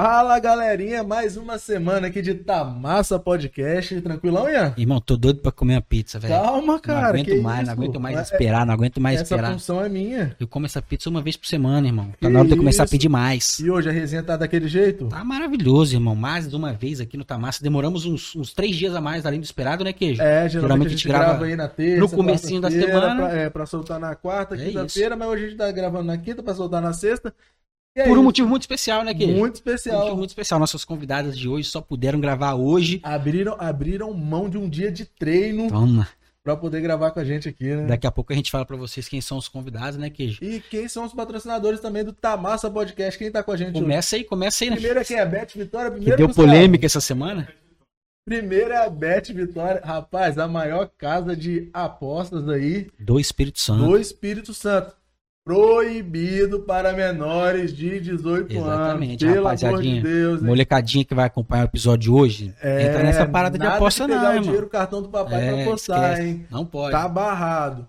Fala galerinha, mais uma semana aqui de Tamassa Podcast. Tranquilão, Ian? Irmão, tô doido pra comer uma pizza, velho. Calma, cara. Não aguento mais, isso? não aguento mais esperar, não aguento mais Essa esperar. função é minha. Eu como essa pizza uma vez por semana, irmão. Tá na hora de eu começar a pedir mais. E hoje a resenha tá daquele jeito? Tá maravilhoso, irmão. Mais de uma vez aqui no Tamassa. Demoramos uns, uns três dias a mais além do esperado, né, Queijo? É, geralmente, a gente grava, grava aí na terça, no comecinho da semana. Pra, é, pra soltar na quarta, É quinta-feira, mas hoje a gente tá gravando na quinta pra soltar na sexta. Por um motivo muito especial, né, Queijo? muito um especial. motivo muito especial. Nossas convidadas de hoje só puderam gravar hoje. Abriram, abriram mão de um dia de treino Toma. pra poder gravar com a gente aqui, né? Daqui a pouco a gente fala pra vocês quem são os convidados, né, Queijo? E quem são os patrocinadores também do Tamassa Podcast? Quem tá com a gente hoje? Começa aí, começa aí, né? Primeiro aqui é a Beth Vitória. Que Primeiro, deu Gustavo. polêmica essa semana. Primeiro é a Beth Vitória. Rapaz, a maior casa de apostas aí Do Espírito Santo. do Espírito Santo. Proibido para menores de 18 Exatamente, anos. Amor rapaziadinha. de Deus. Molecadinha que vai acompanhar o episódio de hoje, É, entra nessa parada de aposta pegar não, o irmão. dinheiro, o cartão do papai pra É, apostar, esquece. hein? Não pode. Tá barrado.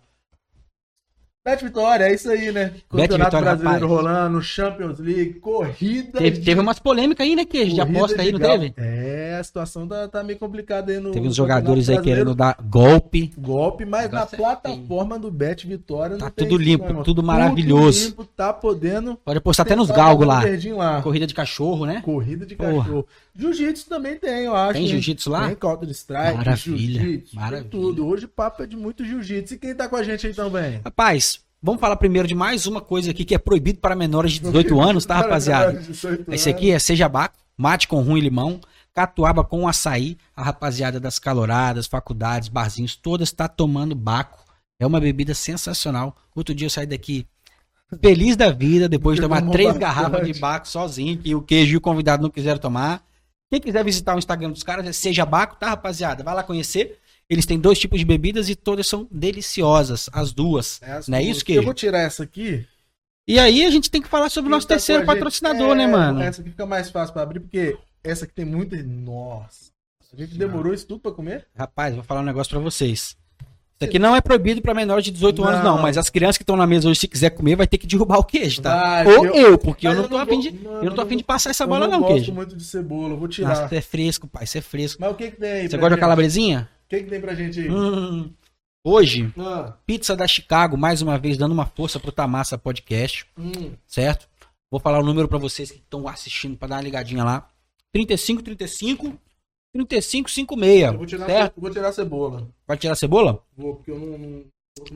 Beth Vitória, é isso aí, né? Campeonato Vitória, Brasileiro rapaz. rolando, Champions League, corrida. Teve, de- teve umas polêmicas aí, né, Queijo? De aposta aí, não teve? É, a situação tá, tá meio complicada aí no. Teve uns jogadores aí querendo dar golpe. golpe, mas na plataforma do Bet Vitória não Tá tudo limpo, tudo maravilhoso. limpo, tá podendo. Pode apostar até nos galgos lá. lá. Corrida de cachorro, né? Corrida de Porra. cachorro. Jiu-jitsu também tem, eu acho. Tem jiu-jitsu lá? Tem Counter Strike, Maravilha, jiu-jitsu, maravilha. tudo. Hoje o papo é de muito jiu-jitsu. E quem tá com a gente aí também? Rapaz, vamos falar primeiro de mais uma coisa aqui que é proibido para menores de 18 anos, tá, rapaziada? Esse aqui é seja baco, mate com rum e limão, catuaba com açaí. A rapaziada das caloradas, faculdades, barzinhos, todas tá tomando baco. É uma bebida sensacional. Outro dia eu saí daqui feliz da vida, depois de tomar três bastante. garrafas de baco sozinho, que o queijo e o convidado não quiseram tomar. Quem quiser visitar o Instagram dos caras é Seja Baco, tá, rapaziada? Vai lá conhecer. Eles têm dois tipos de bebidas e todas são deliciosas, as duas. É as Não é isso, Queijo? Eu vou tirar essa aqui. E aí a gente tem que falar sobre o nosso tá terceiro patrocinador, É, né, mano? Essa aqui fica mais fácil pra abrir, porque essa aqui tem muita. Nossa. A gente demorou isso tudo pra comer? Rapaz, vou falar um negócio pra vocês. Isso aqui não é proibido pra menores de 18 anos, não. Não. Mas as crianças que estão na mesa hoje, se quiser comer, vai ter que derrubar o queijo, tá? Vai, Ou eu- eu, porque eu Mas não tô afim de. Eu não tô afim de passar essa eu bola, não, gosto queijo. muito de cebola, eu vou tirar. Nossa, é fresco, pai, você é fresco. Mas o que que tem aí? Você gosta de calabresinha? O que que tem pra gente aí? Hum. Hoje, Ah, pizza da Chicago, mais uma vez, dando uma força pro Tamassa Podcast, hum. certo? Vou falar o número pra vocês que estão assistindo pra dar uma ligadinha lá. 35, 35, 35, 56. Eu vou tirar, certo? eu vou tirar a cebola. Vai tirar a cebola? Vou, porque eu não. não-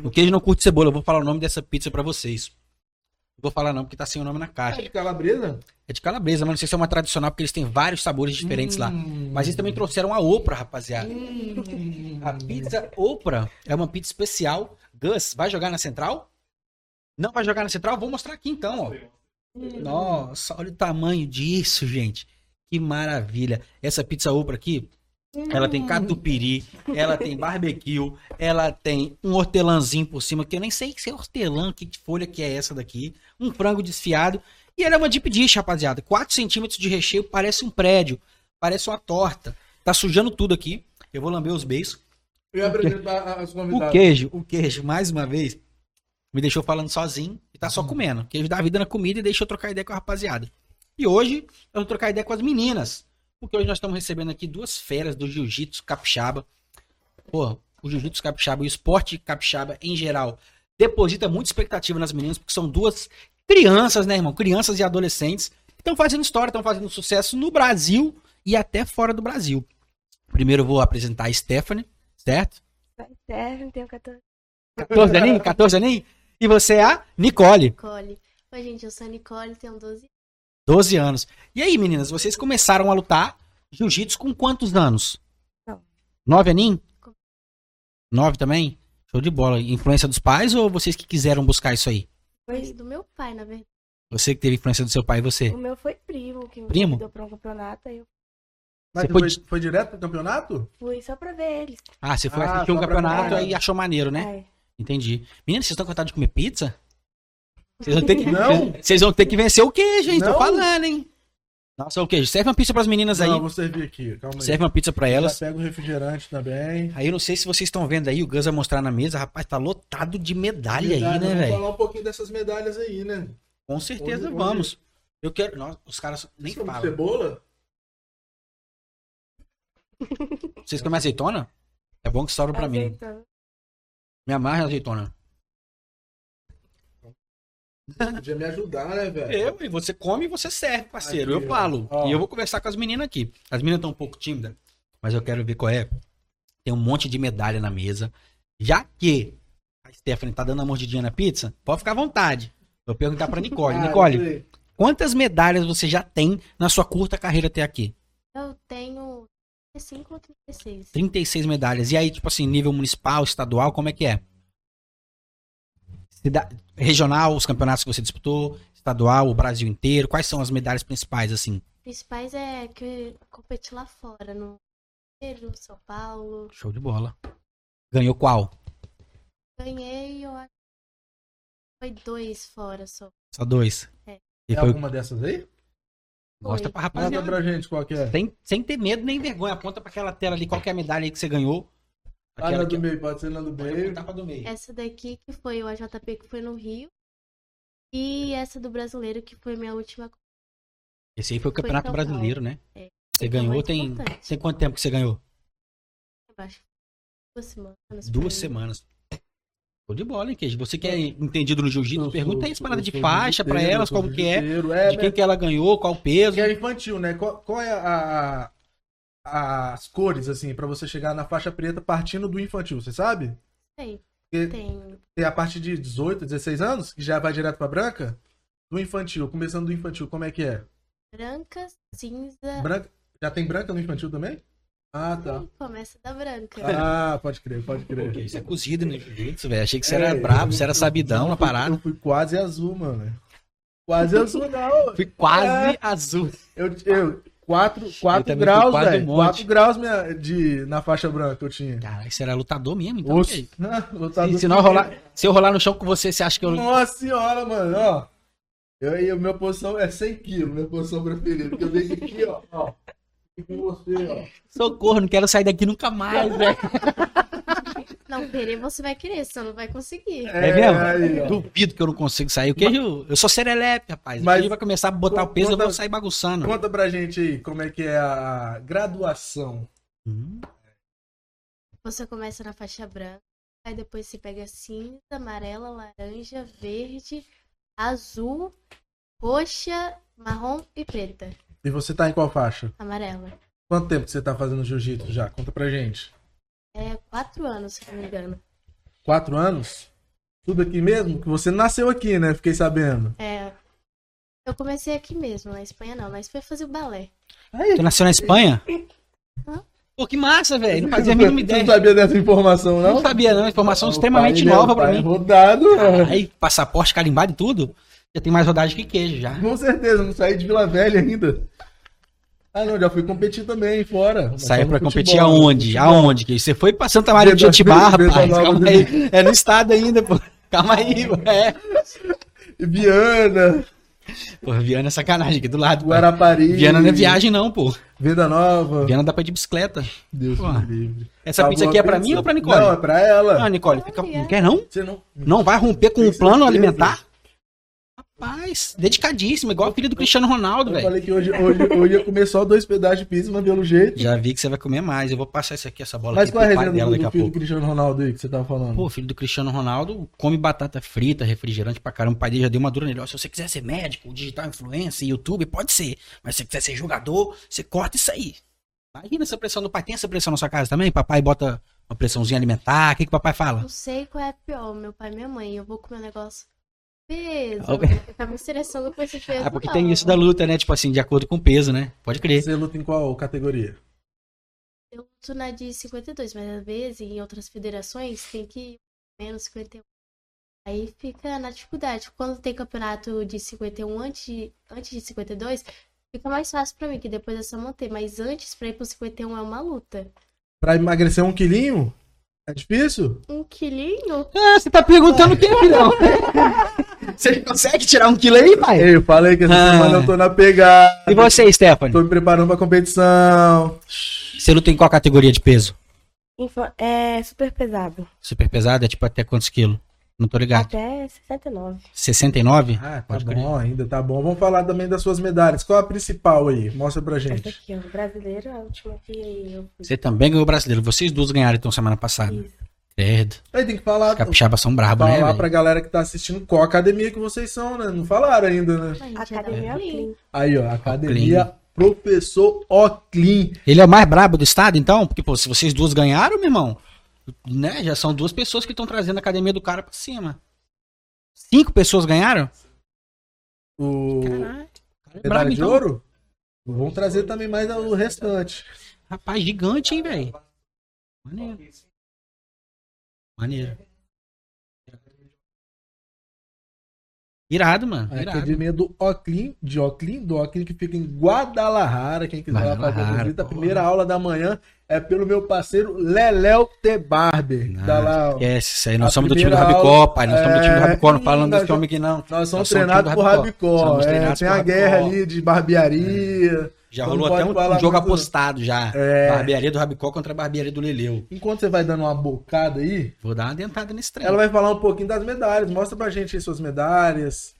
O queijo não curte cebola, eu vou falar o nome dessa pizza pra vocês. Vou falar não, porque tá sem o nome na É caixa. de calabresa? É de calabresa, mas não sei se é uma tradicional, porque eles têm vários sabores diferentes lá. Hum. Mas eles também trouxeram a Oprah, rapaziada. Hum. A pizza Oprah é uma pizza especial. Gus, vai jogar na central? Não vai jogar na central? Vou mostrar aqui então, ó. Nossa, olha o tamanho disso, gente. Que maravilha. Essa pizza Oprah aqui, ela tem catupiry, ela tem barbecue, ela tem um hortelãzinho por cima, que eu nem sei se é hortelã, que folha que é essa daqui. Um frango desfiado. E ela é uma deep dish, rapaziada. 4 centímetros de recheio, parece um prédio, parece uma torta. Tá sujando tudo aqui. Eu vou lamber os beijos. Eu ia apresentar as O queijo, o queijo, mais uma vez, me deixou falando sozinho e tá só comendo. Queijo dá vida na comida e deixa eu trocar ideia com a rapaziada. E hoje eu vou trocar ideia com as meninas. Porque hoje nós estamos recebendo aqui duas feras do jiu-jitsu capixaba. Pô, o jiu-jitsu capixaba e o esporte capixaba em geral deposita muita expectativa nas meninas, porque são duas crianças, né, irmão? Crianças e adolescentes que estão fazendo história, estão fazendo sucesso no Brasil e até fora do Brasil. Primeiro eu vou apresentar a Stephanie, certo? Interno, tenho 14. 14 aninhos? 14 aninhos? E você é a Nicole, Nicole. Oi, gente, eu sou a Nicole, tenho 12 12 anos. E aí, meninas, vocês começaram a lutar jiu-jitsu com quantos anos? Não. 9 aninhos? 9 também? Show de bola. Influência dos pais ou vocês que quiseram buscar isso aí? Foi do meu pai, na verdade. Você que teve influência do seu pai e você? O meu foi primo, que me Primo? convidou pra um campeonato, aí eu Mas foi foi, foi direto pro campeonato? fui só pra ver eles. Ah, você foi Ah, assistir um campeonato aí achou maneiro, né? Ai. Entendi. Meninas, vocês estão com vontade de comer pizza? Vocês vão ter que, Não. Vocês vão ter que vencer o queijo, hein? Tô Não. falando, hein? Nossa, o queijo. Serve uma pizza pras meninas aí. Não, vou servir aqui. Calma aí. Serve uma pizza pra elas. Já pega o refrigerante também. Aí eu não sei se vocês estão vendo aí, o Gus vai mostrar na mesa, rapaz, tá lotado de medalha aí, Verdade, né, vamos velho? falar um pouquinho dessas medalhas aí, né? Com certeza Hoje- vamos. Eu quero. Nossa, os caras nem Como falam. Cebola? Vocês comem azeitona? É bom que sobra pra mim. Azeitona. Me amarra azeitona. Podia me ajudar, né, velho? Eu, e você come e você serve, parceiro. Aqui, eu falo. ó. E eu vou conversar com as meninas aqui. As meninas estão um pouco tímidas, mas eu quero ver qual é. Tem um monte de medalha na mesa. Já que a Stephanie tá dando uma mordidinha na pizza, pode ficar à vontade. Vou perguntar pra Nicole. Ah, Nicole, quantas medalhas você já tem na sua curta carreira até aqui? Eu tenho 35 ou 36. 36 medalhas. E aí, tipo assim, nível municipal, estadual, como é que é? Regional, os campeonatos que você disputou, estadual, o Brasil inteiro, quais são as medalhas principais, assim? Principais é que competi lá fora, no Rio, São Paulo. Show de bola. Ganhou qual? Ganhei, eu acho que foi dois fora só. Só dois. É. E É foi... alguma dessas aí? Mostra pra Manda rapaziada. pra gente qual que é. Sem, sem ter medo nem vergonha. Aponta pra aquela tela ali, qual que é a medalha aí que você ganhou. Ah, Aquela na que... do meio, pode ser na do meio. do meio. Essa daqui que foi o AJP que foi no Rio. E essa do brasileiro que foi minha última. Esse aí foi o Campeonato São Paulo. Brasileiro, né? É. Você Então, ganhou, muito tem... importante. tem quanto tempo que você ganhou? Eu acho que Duas semanas. Duas semanas. Show de bola, hein, Queijo? Você que é entendido no jiu-jitsu, pergunta aí as paradas de faixa pra jiu-jiteiro, elas, como que é. É, de quem que ela ganhou, qual o peso. Que é infantil, né? Qual, qual é a- as cores, assim, pra você chegar na faixa preta partindo do infantil, você sabe? Sei. Porque Tem tem a partir de 18, 16 anos, que já vai direto pra branca. Do infantil, começando do infantil, como é que é? branca, cinza. Branca, já tem branca no infantil também? Ah, tá. Sim, começa da branca. Ah, pode crer, pode Porque crer. isso é cozido no jiu-jitsu, velho. Achei que você É, era brabo, você era sabidão na parada. Eu fui quase azul, mano. Quase azul, não. Fui quase É. azul. Eu, eu 4, quatro também fui graus, quase velho. monte. 4 graus minha, de, na faixa branca eu tinha. Cara, você era lutador mesmo, então. Oxe, lutador Se, se, nós rolar, se eu rolar no chão com você, você acha que eu. Nossa senhora, mano, ó. Eu aí, a minha posição é 100 quilos, minha posição preferida. Porque eu dei aqui, ó. ó. Com você, ó. Socorro, não quero sair daqui nunca mais, velho. Não, querer você vai querer, senão não vai conseguir. É, mesmo? aí, ó. Duvido que eu não consigo sair. O queijo, eu sou serelepe, rapaz. O Mas- queijo vai começar a botar o peso, eu vou sair bagunçando. Conta pra gente aí como é que é a graduação. Hum, Você começa na faixa branca, aí depois você pega cinza, amarela, laranja, verde, azul, roxa, marrom e preta. E você tá em qual faixa? Amarela. Quanto tempo que você tá fazendo jiu-jitsu já? Conta pra gente. É quatro anos, se não me engano. Quatro anos? Tudo aqui mesmo? Que você nasceu aqui, né? Fiquei sabendo. É. Eu comecei aqui mesmo, na Espanha não, nós foi fazer o balé. Tu nasceu na Espanha? Hã? Pô, que massa, velho. Não fazia a mínima Você ideia. não sabia dessa informação, não? Não sabia, não. Informação O extremamente pai, é- nova pra pai mim. rodado. Aí, passaporte carimbado e tudo. Já tem mais rodagem que queijo já. Com certeza, não saí de Vila Velha ainda. Ah, não, já fui competir também, fora. Saiu pra competir futebol, aonde? futebol. Aonde? Que você foi pra Santa Maria de Venda rapaz. Calma aí. É no estado ainda, pô. Calma aí, pô. É. Viana, Pô, Viana é sacanagem aqui do lado. pai. Guarapari. Viana não é viagem, não, pô. Venda Nova. Viana dá pra ir de bicicleta. Deus Pô. me livre. Essa Acabou pizza a aqui é pra pizza? mim ou pra Nicole? Não, é pra ela. Ah, Nicole, fica... não quer não? Você não. Não vai romper com Tem um plano certeza? alimentar? Rapaz, dedicadíssimo, igual o filho do Cristiano Ronaldo, Eu velho. falei que hoje, hoje, hoje ia comer só dois pedaços de pizza, mas pelo jeito. Já vi que você vai comer mais. Eu vou passar isso aqui, essa bola Mas aqui qual é a resenha dela do, daqui do a filho do pouco. Cristiano Ronaldo aí que você tava falando? Pô, filho do Cristiano Ronaldo come batata frita, refrigerante pra caramba. O pai dele já deu uma dura nele. Ó, se você quiser ser médico, digital influencer, YouTube, pode ser. Mas se você quiser ser jogador, você corta isso aí. Imagina essa pressão do pai. Tem essa pressão na sua casa também? Papai bota uma pressãozinha alimentar. O que, que o papai fala? Não sei qual é pior, meu pai e minha mãe. Eu vou comer um negócio peso. Ficar me estressando com esse peso. Ah, porque não. tem isso da luta, né? Tipo assim, de acordo com o peso, né? Pode crer. Você luta em qual categoria? Eu luto na de 52, mas às vezes em outras federações tem que ir menos 51. Aí fica na dificuldade. Quando tem campeonato de 51 antes de, antes de 52, fica mais fácil pra mim, que depois é só manter. Mas antes, pra ir pro 51 é uma luta. Pra emagrecer um quilinho? É difícil? Um quilinho? Ah, você tá perguntando o que, filhão? Você consegue tirar um quilo aí, pai? Eu falei que essa Ah. semana eu tô na pegada. E você, Stephanie? Tô me preparando pra competição. Você luta em qual categoria de peso? É super pesado. Super pesado? É tipo até quantos quilos? Não tô ligado. Até 69. 69? Ah, tá Pode bom crer. ainda, tá bom. Vamos falar também das suas medalhas. Qual a principal aí? Mostra pra Essa gente. aqui, ó. Brasileiro, a última que eu fui. Você também ganhou o brasileiro. Vocês duas ganharam então semana passada. Isso. Credo. Aí tem que falar, Os capixabas são brabos, né, falar pra galera que tá assistindo qual academia que vocês são, né? Não falaram ainda, né? É Academia Clean. Clean. Aí, ó, academia Professor Oclean. Ele é o mais brabo do estado, então? Porque, pô, se vocês duas ganharam, meu irmão, né? Já são duas pessoas que estão trazendo a academia do cara pra cima. Cinco pessoas ganharam? O Caralho. O cara é medalha de então. ouro? Vamos trazer também mais o restante. Rapaz, gigante, hein, velho? Maneiro. Maneiro. Irado, mano. A Irado. academia do Oclean, de Oclean, do Oclean que fica em Guadalajara. Quem quiser lá fazer Guadalajara, visita, a primeira aula da manhã é pelo meu parceiro Leléo T. Barber. tá lá, ó. Esquece isso aí. Nós A somos do time do Rabicó, pai. Nós somos do time do É, Rabicó. Não falando desse homem aqui, não. Nós somos Nós somos treinados por Rabicó. É, tem a guerra ali de barbearia. Já Não rolou até um, um jogo muito- apostado já. É. Barbearia do Rabicó contra a barbearia do Leleu. Enquanto você vai dando uma bocada aí, Vou dar uma dentada nesse trem. ela vai falar um pouquinho das medalhas. Mostra pra gente aí suas medalhas.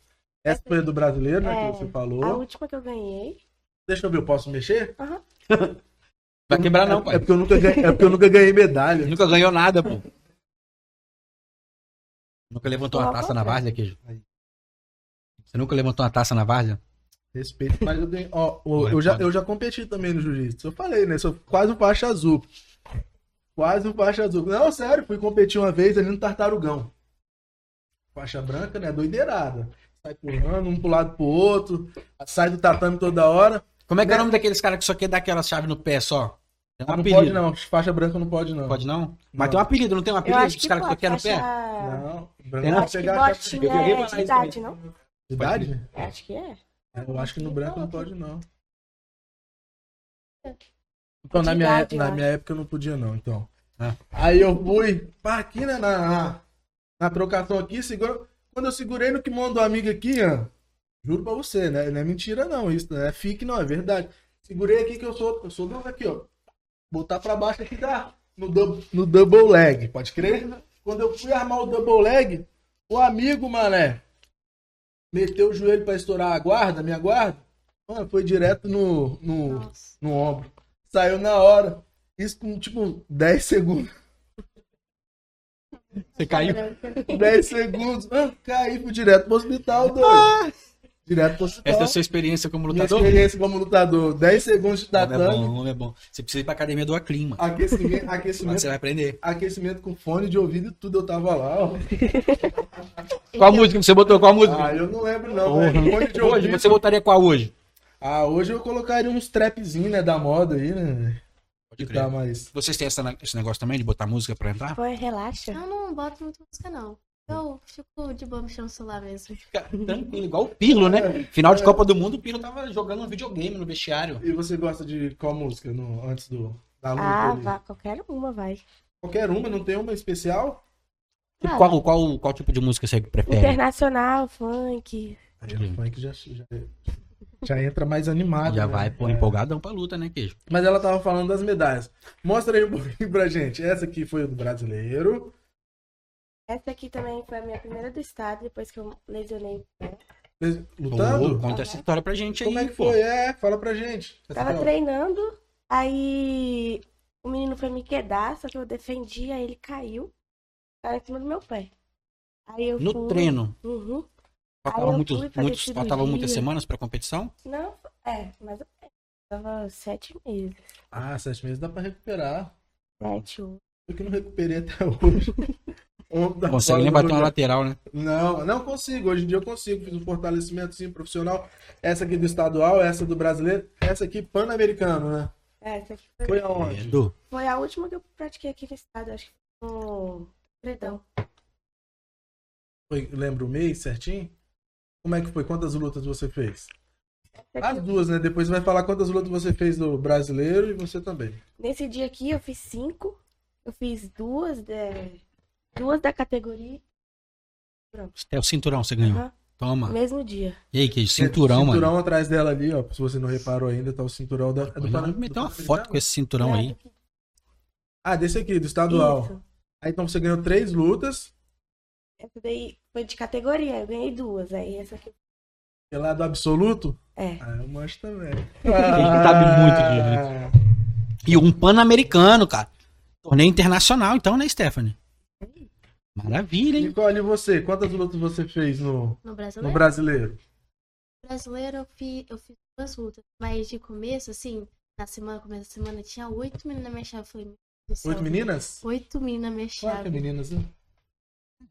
Essa foi a do brasileiro, né? É, que você A falou. última que eu ganhei. Deixa eu ver, eu posso mexer? Aham. Vai quebrar não, É pai. porque eu nunca ganhei, é porque eu nunca ganhei medalha. Nunca ganhou nada, pô. Nunca levantou uma taça na várzea, queijo. Você nunca levantou uma taça na várzea? Respeito, mas eu ganhei. Ó, eu, já, eu já competi também no jiu-jitsu. Eu falei, né? Sou quase um faixa azul. Quase um faixa azul. Não, sério, fui competir uma vez ali no Tartarugão. Faixa branca, né? Doideirada. Sai pulando, um pro lado pro outro. Sai do tatame toda hora. Como é que é o Né? nome daqueles caras que só quer dar aquela chave no pé só? Tem um Ah, não apelido. pode não. Faixa branca não pode não. Pode não? Mas Não. tem um apelido, não tem um apelido dos que caras que só quer no pé? Não. Tem Branco não? Acho que pegar a chave- botinha é de idade, não? Idade? Acho que é. Eu acho que no branco não pode. não. Então, na minha, idade, na eu minha época eu não podia não, então. Ah. Aí eu fui, pá, aqui né, na, na, na trocação aqui, segura, quando eu segurei no kimono do amigo aqui, ó, juro pra você, né, não é mentira não, isso não é fique não, é verdade. Segurei aqui que eu sou, eu sou dono aqui, ó, botar pra baixo aqui dá, no, dou- no double leg, pode crer? Quando eu fui armar o double leg, o amigo, mané, meteu o joelho pra estourar a guarda, minha guarda, mano, foi direto no, no, Nossa. no ombro. Saiu na hora. Isso com tipo 10 segundos. Você caiu? 10 segundos. Ah, caí, fui direto pro hospital, doido. Direto pro hospital. Essa é a sua experiência como Minha lutador? experiência como lutador. 10 segundos de O homem é bom, tatame. o homem é bom. Você precisa ir pra academia do Aclima. Aquecimento, aquecimento, você vai aprender. aquecimento com fone de ouvido e tudo. Eu tava lá, ó. Qual música você botou? Qual música? Ah, eu não lembro não, velho. Fone de Hoje, ouvido. você botaria qual hoje? Ah, hoje eu colocaria uns trapzinhos, né, da moda aí, né? Pode Que tá mais... Vocês têm essa- esse negócio também de botar música pra entrar? Foi, relaxa. Eu não boto muito música, não. Eu fico de boa mexendo no celular mesmo. Fica tranquilo, igual o Pirlo, né? Final de Copa do Mundo, o Pirlo tava jogando um videogame no vestiário. E você gosta de qual música no, antes do, da luta? Ah, ali? vá, qualquer uma vai. Qualquer uma, não tem uma especial? Ah, Qual, qual, qual tipo de música você prefere? Internacional, funk. Aí o funk já, já, já entra mais animado. Já né? vai, pô, É. empolgadão pra luta, né, queijo? Mas ela tava falando das medalhas. Mostra aí um pouquinho pra gente. Essa aqui foi do brasileiro. Essa aqui também foi a minha primeira do estado, depois que eu lesionei o pé. Lutando? Pô, conta essa história pra gente aí, Como é que pô. foi? É, fala pra gente. Essa Tava treinando, aí o menino foi me quedar, só que eu defendi, aí ele caiu. Caiu em cima do meu pé. Aí eu No fui. treino, Uhum. faltavam eu muitos, faltavam muitas semanas pra competição? Não, é, mas eu tava sete meses. Ah, sete meses dá pra recuperar. Sete, oito. Eu que não recuperei até hoje. Consegue nem bater uma lateral, né? Não, não consigo. Hoje em dia eu consigo. Fiz um fortalecimento sim, profissional. Essa aqui do estadual, essa do brasileiro. Essa aqui pan-americano, né? É, essa aqui foi, Foi aonde? Foi a última que eu pratiquei aqui no estado, acho que foi no Predão. Foi, lembra o mês certinho? Como é que foi? Quantas lutas você fez? As duas, né? Depois você vai falar quantas lutas você fez do brasileiro e você também. Nesse dia aqui eu fiz cinco. Eu fiz duas, de- duas da categoria. é o cinturão, você ganhou. Aham. Toma. Mesmo dia. E aí, queijo, cinturão, cinturão mano. atrás dela ali, ó. Se você não reparou ainda, tá o cinturão da. é do do uma foto com esse cinturão aí. Ah, desse aqui, do estadual. Isso. Aí então você ganhou três lutas. essa daí foi de categoria, eu ganhei duas. Aí essa aqui. É lá do absoluto? É. Ah, eu manjo também. sabe muito de E um pan-americano, cara. Torneio internacional, então, né, Stephanie? Maravilha, hein? Nicole, e você? Quantas lutas você fez no, No no brasileiro? brasileiro? brasileiro eu fiz, eu fiz duas lutas. Mas de começo, assim, na semana, começo da semana, tinha oito meninas na minha chave. Eu falei. Oito meninas? Oito meninas na minha é chave. meninas, né?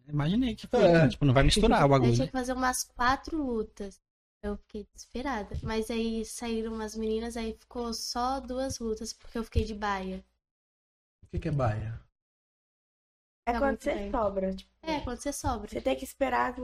Imaginei que foi. É. Tipo, não vai misturar o Aí bagulho, tinha né? que fazer umas quatro lutas. Eu fiquei desesperada. Mas aí saíram umas meninas, aí ficou só duas lutas, porque eu fiquei de baia. O que, que é baia? É Tá quando você bem. sobra. Tipo, É, quando você sobra. você tem que esperar.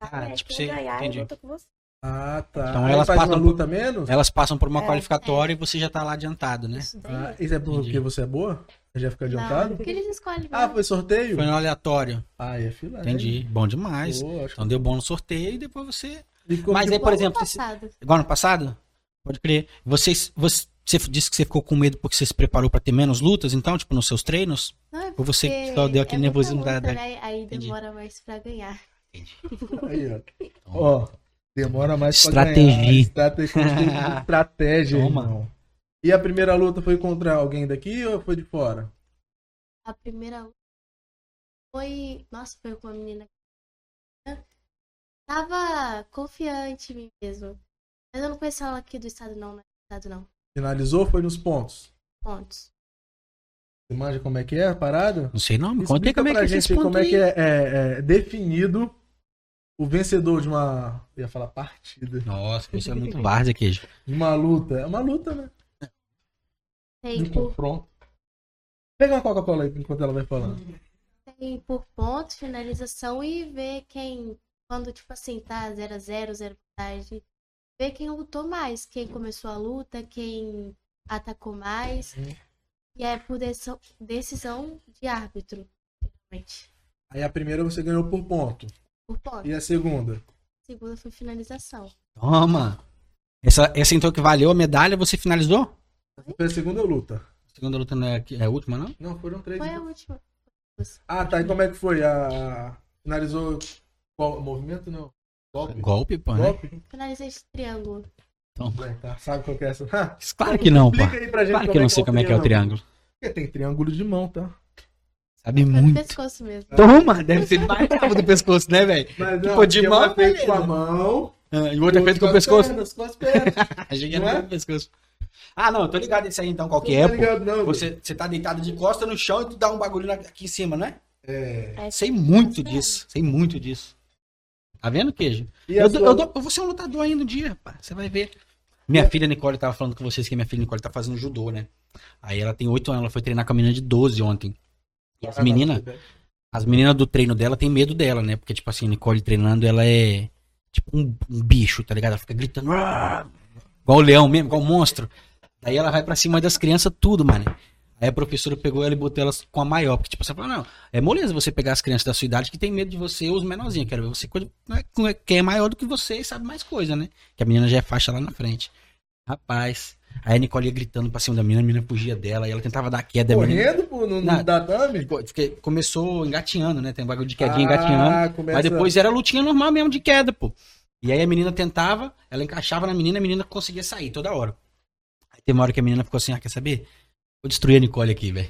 Ah, né, tipo, você- ganhar entendi. e luta com você. Ah, tá. Então Aí elas passam por- luta menos? Elas passam por uma É. qualificatória e você já tá lá adiantado, né? Isso. Ah, isso é porque Entendi. você é boa? Você já fica Não, adiantado? porque eles escolhem. Ah, foi sorteio? Foi no aleatório. Ah, é filé. Entendi. Bom demais. Boa, Então deu bom no sorteio e depois você. ficou Mas aí, por exemplo, igual no passado? Pode crer. Vocês, você, você disse que você ficou com medo porque você se preparou pra ter menos lutas, então, tipo, nos seus treinos? Não, é Ou você só deu aquele é nervosismo luta, da- da- né? Aí Entendi. demora mais pra ganhar. Aí, ó. Ó, demora mais pra Estratégia. ganhar. Estratégia. Estratégia, Toma. irmão. E a primeira luta foi contra alguém daqui ou foi de fora? A primeira luta foi. Nossa, foi com uma menina. Tava confiante em mim mesmo. Mas eu não conhecia ela aqui do estado, não. Não é do estado, não. Finalizou, foi nos pontos. Pontos. Você manja como é que é a parada? Não sei não, me conta aí Explica como é que é gente esse aí ponto como é que é, é- é definido o vencedor de uma. Eu ia falar partida. Nossa, isso é muito várzea, queijo. De uma luta. É uma luta, né? Tem De por, confronto. Pega uma Coca-Cola aí enquanto ela vai falando. tem por pontos, finalização e ver quem. Quando, tipo assim, tá 0 a 0 zero vantagem. Ver quem lutou mais. Quem começou a luta, quem atacou mais. Uhum. E é por decisão, de árbitro, geralmente. Aí a primeira você ganhou por ponto. Por ponto. E a segunda? segunda foi finalização. Toma. Essa, essa então que valeu a medalha, você finalizou? Foi a segunda luta. A segunda luta não é, é a última, não? Não, foram três. Foi a última. Ah, tá. E como é que foi? A... Finalizou qual movimento? Não. Golpe. Golpe, pô, né? Finalizei esse triângulo. É, tá. Sabe qual que é essa? Claro que não, pô. Explica aí pra gente Claro que eu não sei como é que é o triângulo. Porque tem triângulo de mão, tá? Sabe no muito. pescoço mesmo. Toma, deve ser mais bravo do pescoço, né, velho? Mas Que não, pô, de mão, é feito com a mão. Ah, e o outro é feito com o pescoço. Pernas, com as pernas. Achei que Não era é? com o pescoço. Ah, não, eu tô ligado esse aí então, qual que é, pô. ligado, não, Você, você tá deitado de costa no chão e tu dá um bagulho aqui em cima, né? É. Sei muito disso, sei muito disso. Tá vendo, queijo? Eu, sua- eu, dou- eu vou ser um lutador ainda um dia, pá, você vai ver. Minha filha Nicole tava falando com vocês que minha filha Nicole tá fazendo judô, né? Aí ela tem 8 anos, ela foi treinar com a menina de 12 ontem. E as meninas, as meninas do treino dela tem medo dela, né? Porque, tipo assim, Nicole treinando, ela é tipo um, um bicho, tá ligado? Ela fica gritando, "Ah!" igual o leão mesmo, igual o monstro. Daí ela vai pra cima das crianças, tudo, mano. Aí a professora pegou ela e botou elas com a maior. Porque, tipo, você fala, não, é moleza você pegar as crianças da sua idade que tem medo de você, os menorzinhos. Quero ver você né, quem é maior do que você e sabe mais coisa, né? Que a menina já é faixa lá na frente. Rapaz. Aí a Nicole ia gritando pra cima da menina, a menina fugia dela, e ela tentava dar queda. a menina- Correndo pô, no, no tatame? Porque começou engatinhando, né? Tem um bagulho de quedinha engatinhando. Ah, começa... Mas depois era lutinha normal mesmo de queda, pô. E aí a menina tentava, ela encaixava na menina, a menina conseguia sair toda hora. Aí tem uma hora que a menina ficou assim, ah, quer saber? Vou destruir a Nicole aqui, velho.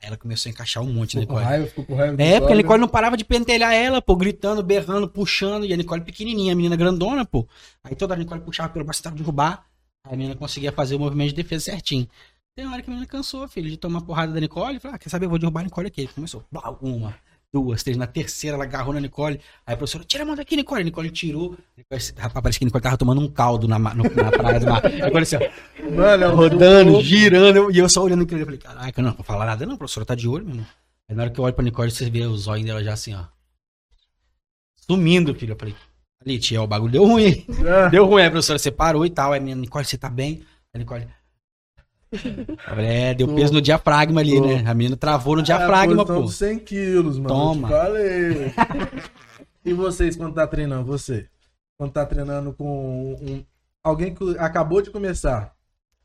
Ela começou a encaixar um monte na Ficou com Nicole. raiva, ficou com raiva. É, porque a Nicole. Não parava de pentelhar ela, pô, gritando, berrando, puxando, e a Nicole pequenininha, a menina grandona, pô. Aí toda a Nicole puxava pelo braço, tentava derrubar, aí a menina conseguia fazer o movimento de defesa certinho. Tem uma hora que a menina cansou, filho, de tomar porrada da Nicole, falou, ah, quer saber, eu vou derrubar a Nicole aqui. Começou, blá, uma, duas, três, na terceira ela agarrou na Nicole, aí a professora, tira a mão daqui, Nicole, a Nicole tirou, rapaz, parece que a Nicole tava tomando um caldo na, no- na praia do mar. Nicole assim, ó, Mano, é rodando, girando, e eu só olhando aquilo, eu falei, caraca, não, não vou falar nada não, a professora tá de olho, meu irmão. Aí na hora que eu olho pra Nicole, você vê os olhos dela já assim, ó. Sumindo, filho. Eu falei, ali, tia, o bagulho deu ruim. Ah, Deu ruim, aí a professora separou e tal. Aí a minha Nicole, você tá bem? Aí Nicole. É, deu peso no diafragma ali, Tô. né? A menina travou no é diafragma, pô. dos 100 quilos, mano. Toma. Falei. e vocês, quando tá treinando? Você? Quando tá treinando com um- alguém que acabou de começar?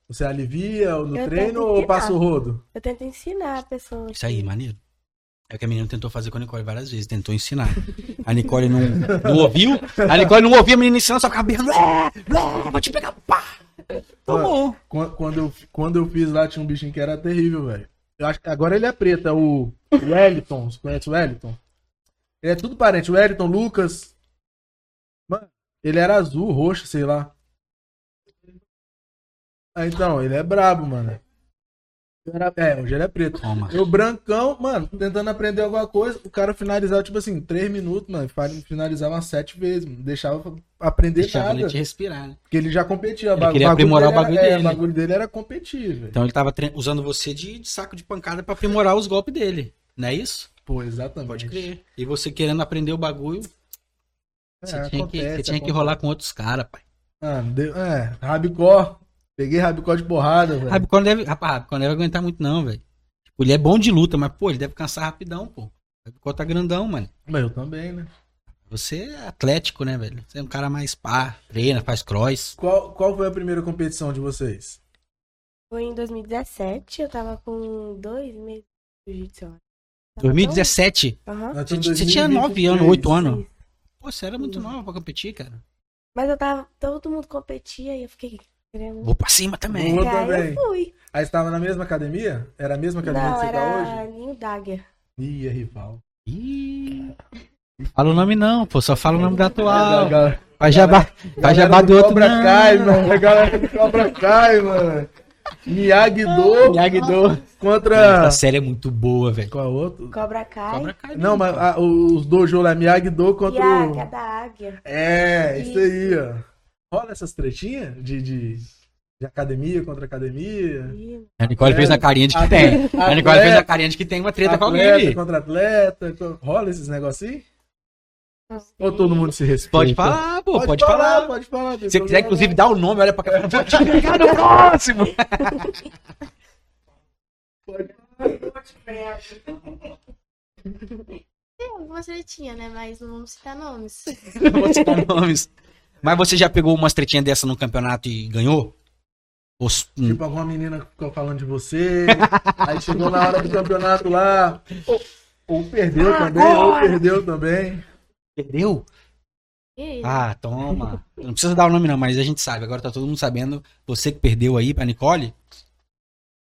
Você alivia no Eu treino ou passa o rodo? Eu tento ensinar a pessoa. Isso aí, maneiro. É que a menina tentou fazer com a Nicole várias vezes, tentou ensinar. A Nicole não, não ouviu. A Nicole não ouvia a menina ensinando, só ficava berrando. "É, é, vou te pegar, pá! Tomou. Qu- Quando eu, quando eu fiz lá, tinha um bichinho que era terrível, velho. Eu acho que agora ele é preto, é o Wellington. Você conhece o Wellington? Ele é tudo parente. O Wellington, Lucas. Mano, ele era azul, roxo, sei lá. Ah, então, ele é brabo, mano. Era- É, hoje ele é preto. Toma. Eu brancão, mano, tentando aprender alguma coisa, o cara finalizava, tipo assim, três minutos, mano, finalizava umas sete vezes, mano. Deixava aprender Deixava ele nada. te respirar, né? Porque ele já competia. Ele queria aprimorar o bagulho dele. era- É, dele. o bagulho dele era competir, velho. Então ele tava tre- usando você de, de saco de pancada pra aprimorar os golpes dele. Não é isso? Pô, exatamente. Pode crer. E você querendo aprender o bagulho, É, você tinha, que, acontece, você tinha que acontece. rolar com outros caras, pai. Mano, deu- é, rabicó. Peguei rabicó de porrada, velho. Rabicó não deve, rapaz, Rabicó não deve aguentar muito não, velho. Tipo, ele é bom de luta, mas, pô, ele deve cansar rapidão, pô. Rabicó tá grandão, mano. Mas eu também, né? Você é atlético, né, velho? Você é um cara mais pá, treina, faz cross. Qual, qual foi a primeira competição de vocês? Foi em 2017, eu tava com dois meses de jiu-jitsu. eu acho. Tava 2017? tão- Aham. Nós Você, tinha 9 anos, 2023. 8 anos. Pô, você era muito nova pra competir, cara. Mas eu tava. Todo mundo competia e eu fiquei Vou pra cima também. Vou E aí também. eu fui. Aí você tava na mesma academia? Era a mesma academia Não, que você tá era hoje? Ninho Dáguia. Ih, é rival. Ih. Fala o nome não, pô, só fala o nome da A atual. jabá, faz galera jabá do outro Cobra não. Kai, mano. A galera do Cobra Kai, mano. Miyagi-Do Miyagi-Do. contra... Essa série é muito boa, velho. Qual é o outro? Cobra Kai. Cobra Kai. Não, mas ah, os dojo lá, Miyagi-Do E contra a, o... que é da águia. É, isso Isso. aí, ó. Rola essas tretinhas de, de, de academia contra academia. A Nicole fez na carinha de que Atleta- tem. A Nicole fez na carinha de que tem uma treta com alguém atleta ali. contra atleta. Rola esses negocinhos? Ou todo mundo se respeita? Pode falar, pô, pode, falar. Pode falar. Se você quiser, inclusive, dar o nome, olha pra cá. Vou te pegar no próximo. Tem algumas tretinhas, né? Mas não vamos citar nomes. Não vou citar nomes. Mas você já pegou umas tretinhas dessa no campeonato e ganhou? Os- Tipo, alguma menina ficou falando de você. aí chegou na hora do campeonato lá. Ou, ou perdeu também, ou perdeu também. Perdeu? Ah, toma. Não precisa dar o nome não, mas a gente sabe. Agora tá todo mundo sabendo. Você que perdeu aí pra Nicole,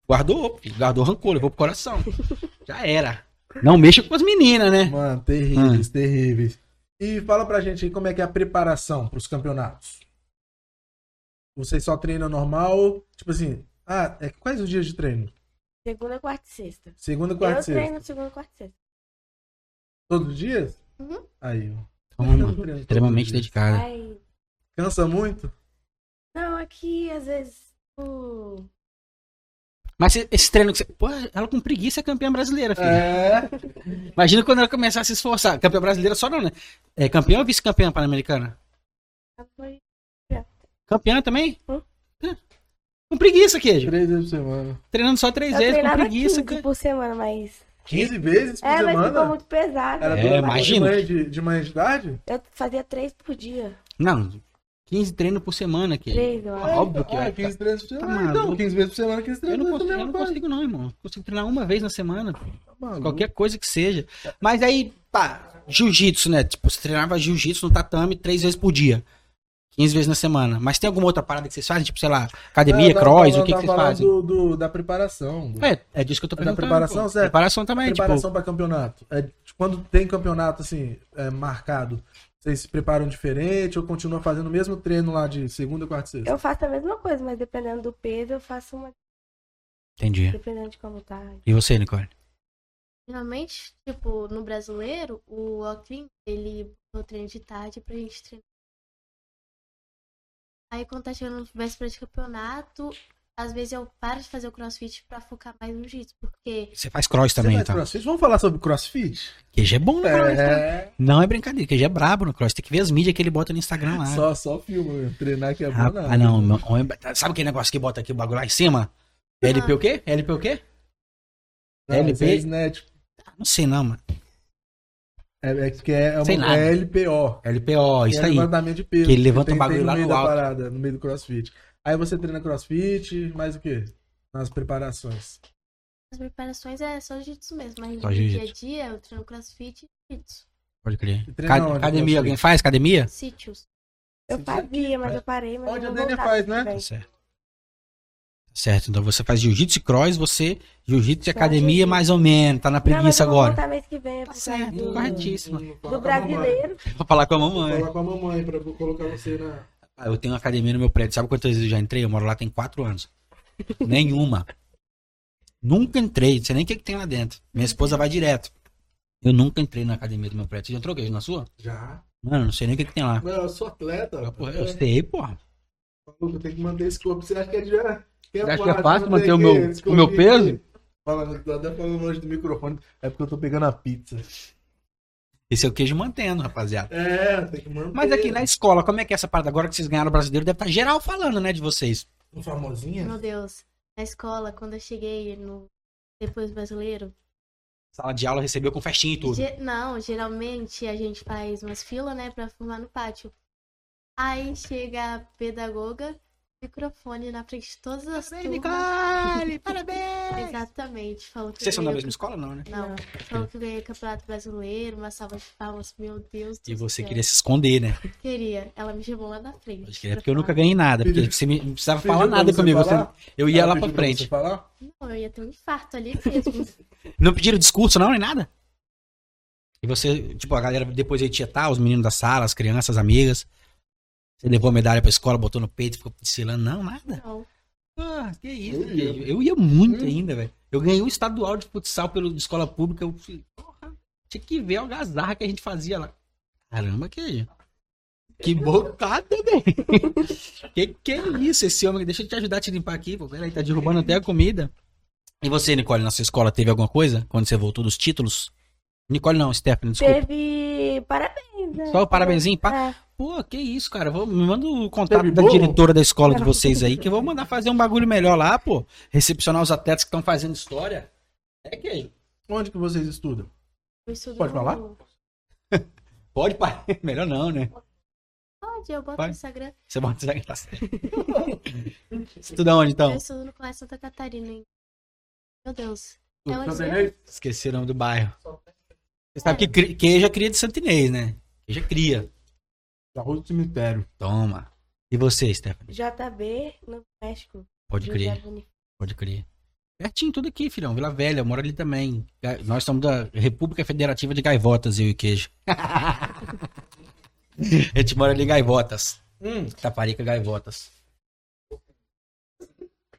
guardou, guardou rancor, levou pro coração. Já era. Não mexa com as meninas, né? Mano, terríveis, Hum. terríveis. E fala pra gente aí como é que é a preparação pros campeonatos. Vocês só treinam normal? Tipo assim, ah, é, quais os dias de treino? Segunda, quarta e sexta. Segunda, quarta e eu sexta? treino segunda, quarta e sexta. Todos os dias? Uhum. Aí, ó. Todos os Extremamente dedicada. Cansa muito? não, aqui às vezes. o- Mas esse- treino que você. Pô, ela com preguiça é campeã brasileira, filho. É. Imagina quando ela começar a se esforçar. Campeã brasileira só não, né? É campeã ou vice-campeã pan-americana? Campeã também? Hum. É. Com preguiça, queijo. Três vezes por semana. Treinando só três Eu vezes, com preguiça. 15 por semana, mas. 15 vezes por É, mas ficou semana? muito pesado. Era É, imagina. De manhã, de, de manhã de tarde? Eu fazia três por dia. Não, 15 treinos por semana, queijo. Três, eu acho. Óbvio que ah, vai 15 treinos por Tá semana. então, maluco. 15 vezes por semana, 15 Eu treinos não, por consigo, eu semana. não consigo, não, irmão. Eu Consigo treinar uma vez na semana. Tá. Qualquer coisa que seja. Mas aí, tá, jiu-jitsu, né? Tipo, você treinava jiu-jitsu no tatame três vezes por dia. 15 vezes na semana. Mas tem alguma outra parada que vocês fazem? Tipo, sei lá, academia, Não, eu cross, o que, que vocês falando fazem? Do, do- da preparação. do- É, é disso que eu tô É da perguntando. preparação, pô. certo? Preparação também, preparação tipo. para campeonato. É, quando tem campeonato assim, é, marcado, vocês se preparam diferente ou continuam fazendo o mesmo treino lá de segunda, quarta e sexta? Eu faço a mesma coisa, mas dependendo do peso, eu faço uma. Entendi. Dependendo de como tá. E você, Nicole? Geralmente, tipo, no brasileiro, o Oclean, ele no treino de tarde pra gente treinar. Aí quando tá chegando véspera de campeonato, às vezes eu paro de fazer o crossfit pra focar mais no jiu-jitsu, porque Você faz cross também, faz então. crossfit? Vamos falar sobre crossfit? QG é bom no cross, tá? É, Não é brincadeira, QG é brabo no cross. Tem que ver as mídias que ele bota no Instagram lá. só, só filma, treinar que é bom Ah, ah, não. meu- Sabe aquele negócio que bota aqui o bagulho lá em cima? LP o quê? LP o quê? Não, LP? é snatch. Não sei não, mano. É, é que é, é, uma, é LPO. LPO, isso é aí. levantamento de peso. Que ele levanta o bagulho lá meio no alto. parada, no meio do crossfit. Aí você treina crossfit, mais o quê? Nas preparações. As preparações é só jiu-jitsu mesmo, mas Só no dia a dia eu treino crossfit e jiu-jitsu. Pode crer. Ca- onde, academia, alguém faz academia? Sítios. Eu Sim, fazia, mas é. eu parei, mas Onde eu a vou Dani faz, né? Tá certo. Tá Certo, então você faz jiu-jitsu e cross, você jiu-jitsu e Só academia mais ou menos, tá na Não, mas preguiça vou agora. voltar mês que vem. Tá certo, corretíssimo. Do brasileiro. Vou falar com a Vou mamãe. falar com a mamãe pra colocar você na. Ah, eu tenho uma academia no meu prédio. Sabe quantas vezes eu já entrei? Eu moro lá tem quatro anos. Nenhuma. Nunca entrei. Não sei nem o que, que tem lá dentro. Minha esposa vai direto. Eu nunca entrei na academia do meu prédio. Você já entrou, Queijo, na sua? Já. Mano, não sei nem o que, que tem lá. Não, eu sou atleta. Ah, porra, Eu sei, porra. Eu tenho que manter esse corpo. Você acha que é, de... é Você acha que é fácil manter o meu- o meu peso? Fala, tô até falando longe do microfone. É porque eu tô pegando a pizza. Esse é o queijo mantendo, rapaziada. É, tem que manter. Mas aqui na escola, como é que é essa parada? Agora que vocês ganharam o brasileiro, deve estar geral falando, né, de vocês. Um famosinha? Meu Deus. Na escola, quando eu cheguei no depois do brasileiro. Sala de aula recebeu com festinha e tudo. ge- Não, geralmente a gente faz umas filas, né, pra formar no pátio. Aí chega a pedagoga, microfone na frente de todas as Parabéns, turmas. Nicole! Parabéns! Exatamente. Falou que Vocês são da mesma escola, não, né? Não, falou que eu ganhei campeonato brasileiro, uma salva de palmas, meu Deus do E você céu. queria se esconder, né? Queria. Ela me chamou lá na frente. Pode crer, pra porque eu nunca falar. ganhei nada. Porque você me- não precisava falar nada comigo. você- eu ia lá pra frente. Não, eu ia ter um infarto ali mesmo. Não pediram discurso, não, nem nada? E você, tipo, a galera depois aí tietar, os meninos da sala, as crianças, as amigas. Você levou a medalha pra escola, botou no peito e ficou desfilando. Não, nada. Não. Ah, que isso, Eu ia. eu, eu ia muito Hum. ainda, velho. Eu ganhei um estadual de futsal pelo, de escola pública. Eu falei, porra, tinha que ver a algazarra que a gente fazia lá. Caramba, que. Que bocada, velho. que que é isso, esse homem? Deixa eu te ajudar a te limpar aqui, pô. Peraí, tá derrubando até a comida. E você, Nicole, na sua escola teve alguma coisa? Quando você voltou dos títulos? Nicole não, Stephanie, desculpa. Teve parabéns, né? Só o parabenzinho, pá. É. Pô, que isso, cara. Vou, me manda o contato Teve da bolo? diretora da escola de vocês aí, que eu vou mandar fazer um bagulho melhor lá, pô. Recepcionar os atletas que estão fazendo história. É que Onde que vocês estudam? Eu estudo Pode no- falar? Pode, pai. Melhor não, né? Pode, eu boto no Instagram. Você bota isso aqui, tá certo. Estuda onde, então? Eu estudo no Colégio Santa Catarina, hein? Meu Deus. É onde o nome do bairro. Você sabe que queijo é cria de Santinês, né? Queijo é cria. Da Rua do Cemitério. Toma. E você, Stephanie? JB no México. Pode crer, pode crer. Pertinho, tudo aqui, filhão. Vila Velha, eu moro ali também. Nós somos da República Federativa de Gaivotas, eu e o queijo. A gente mora ali em Gaivotas. Hum, Taparica Gaivotas.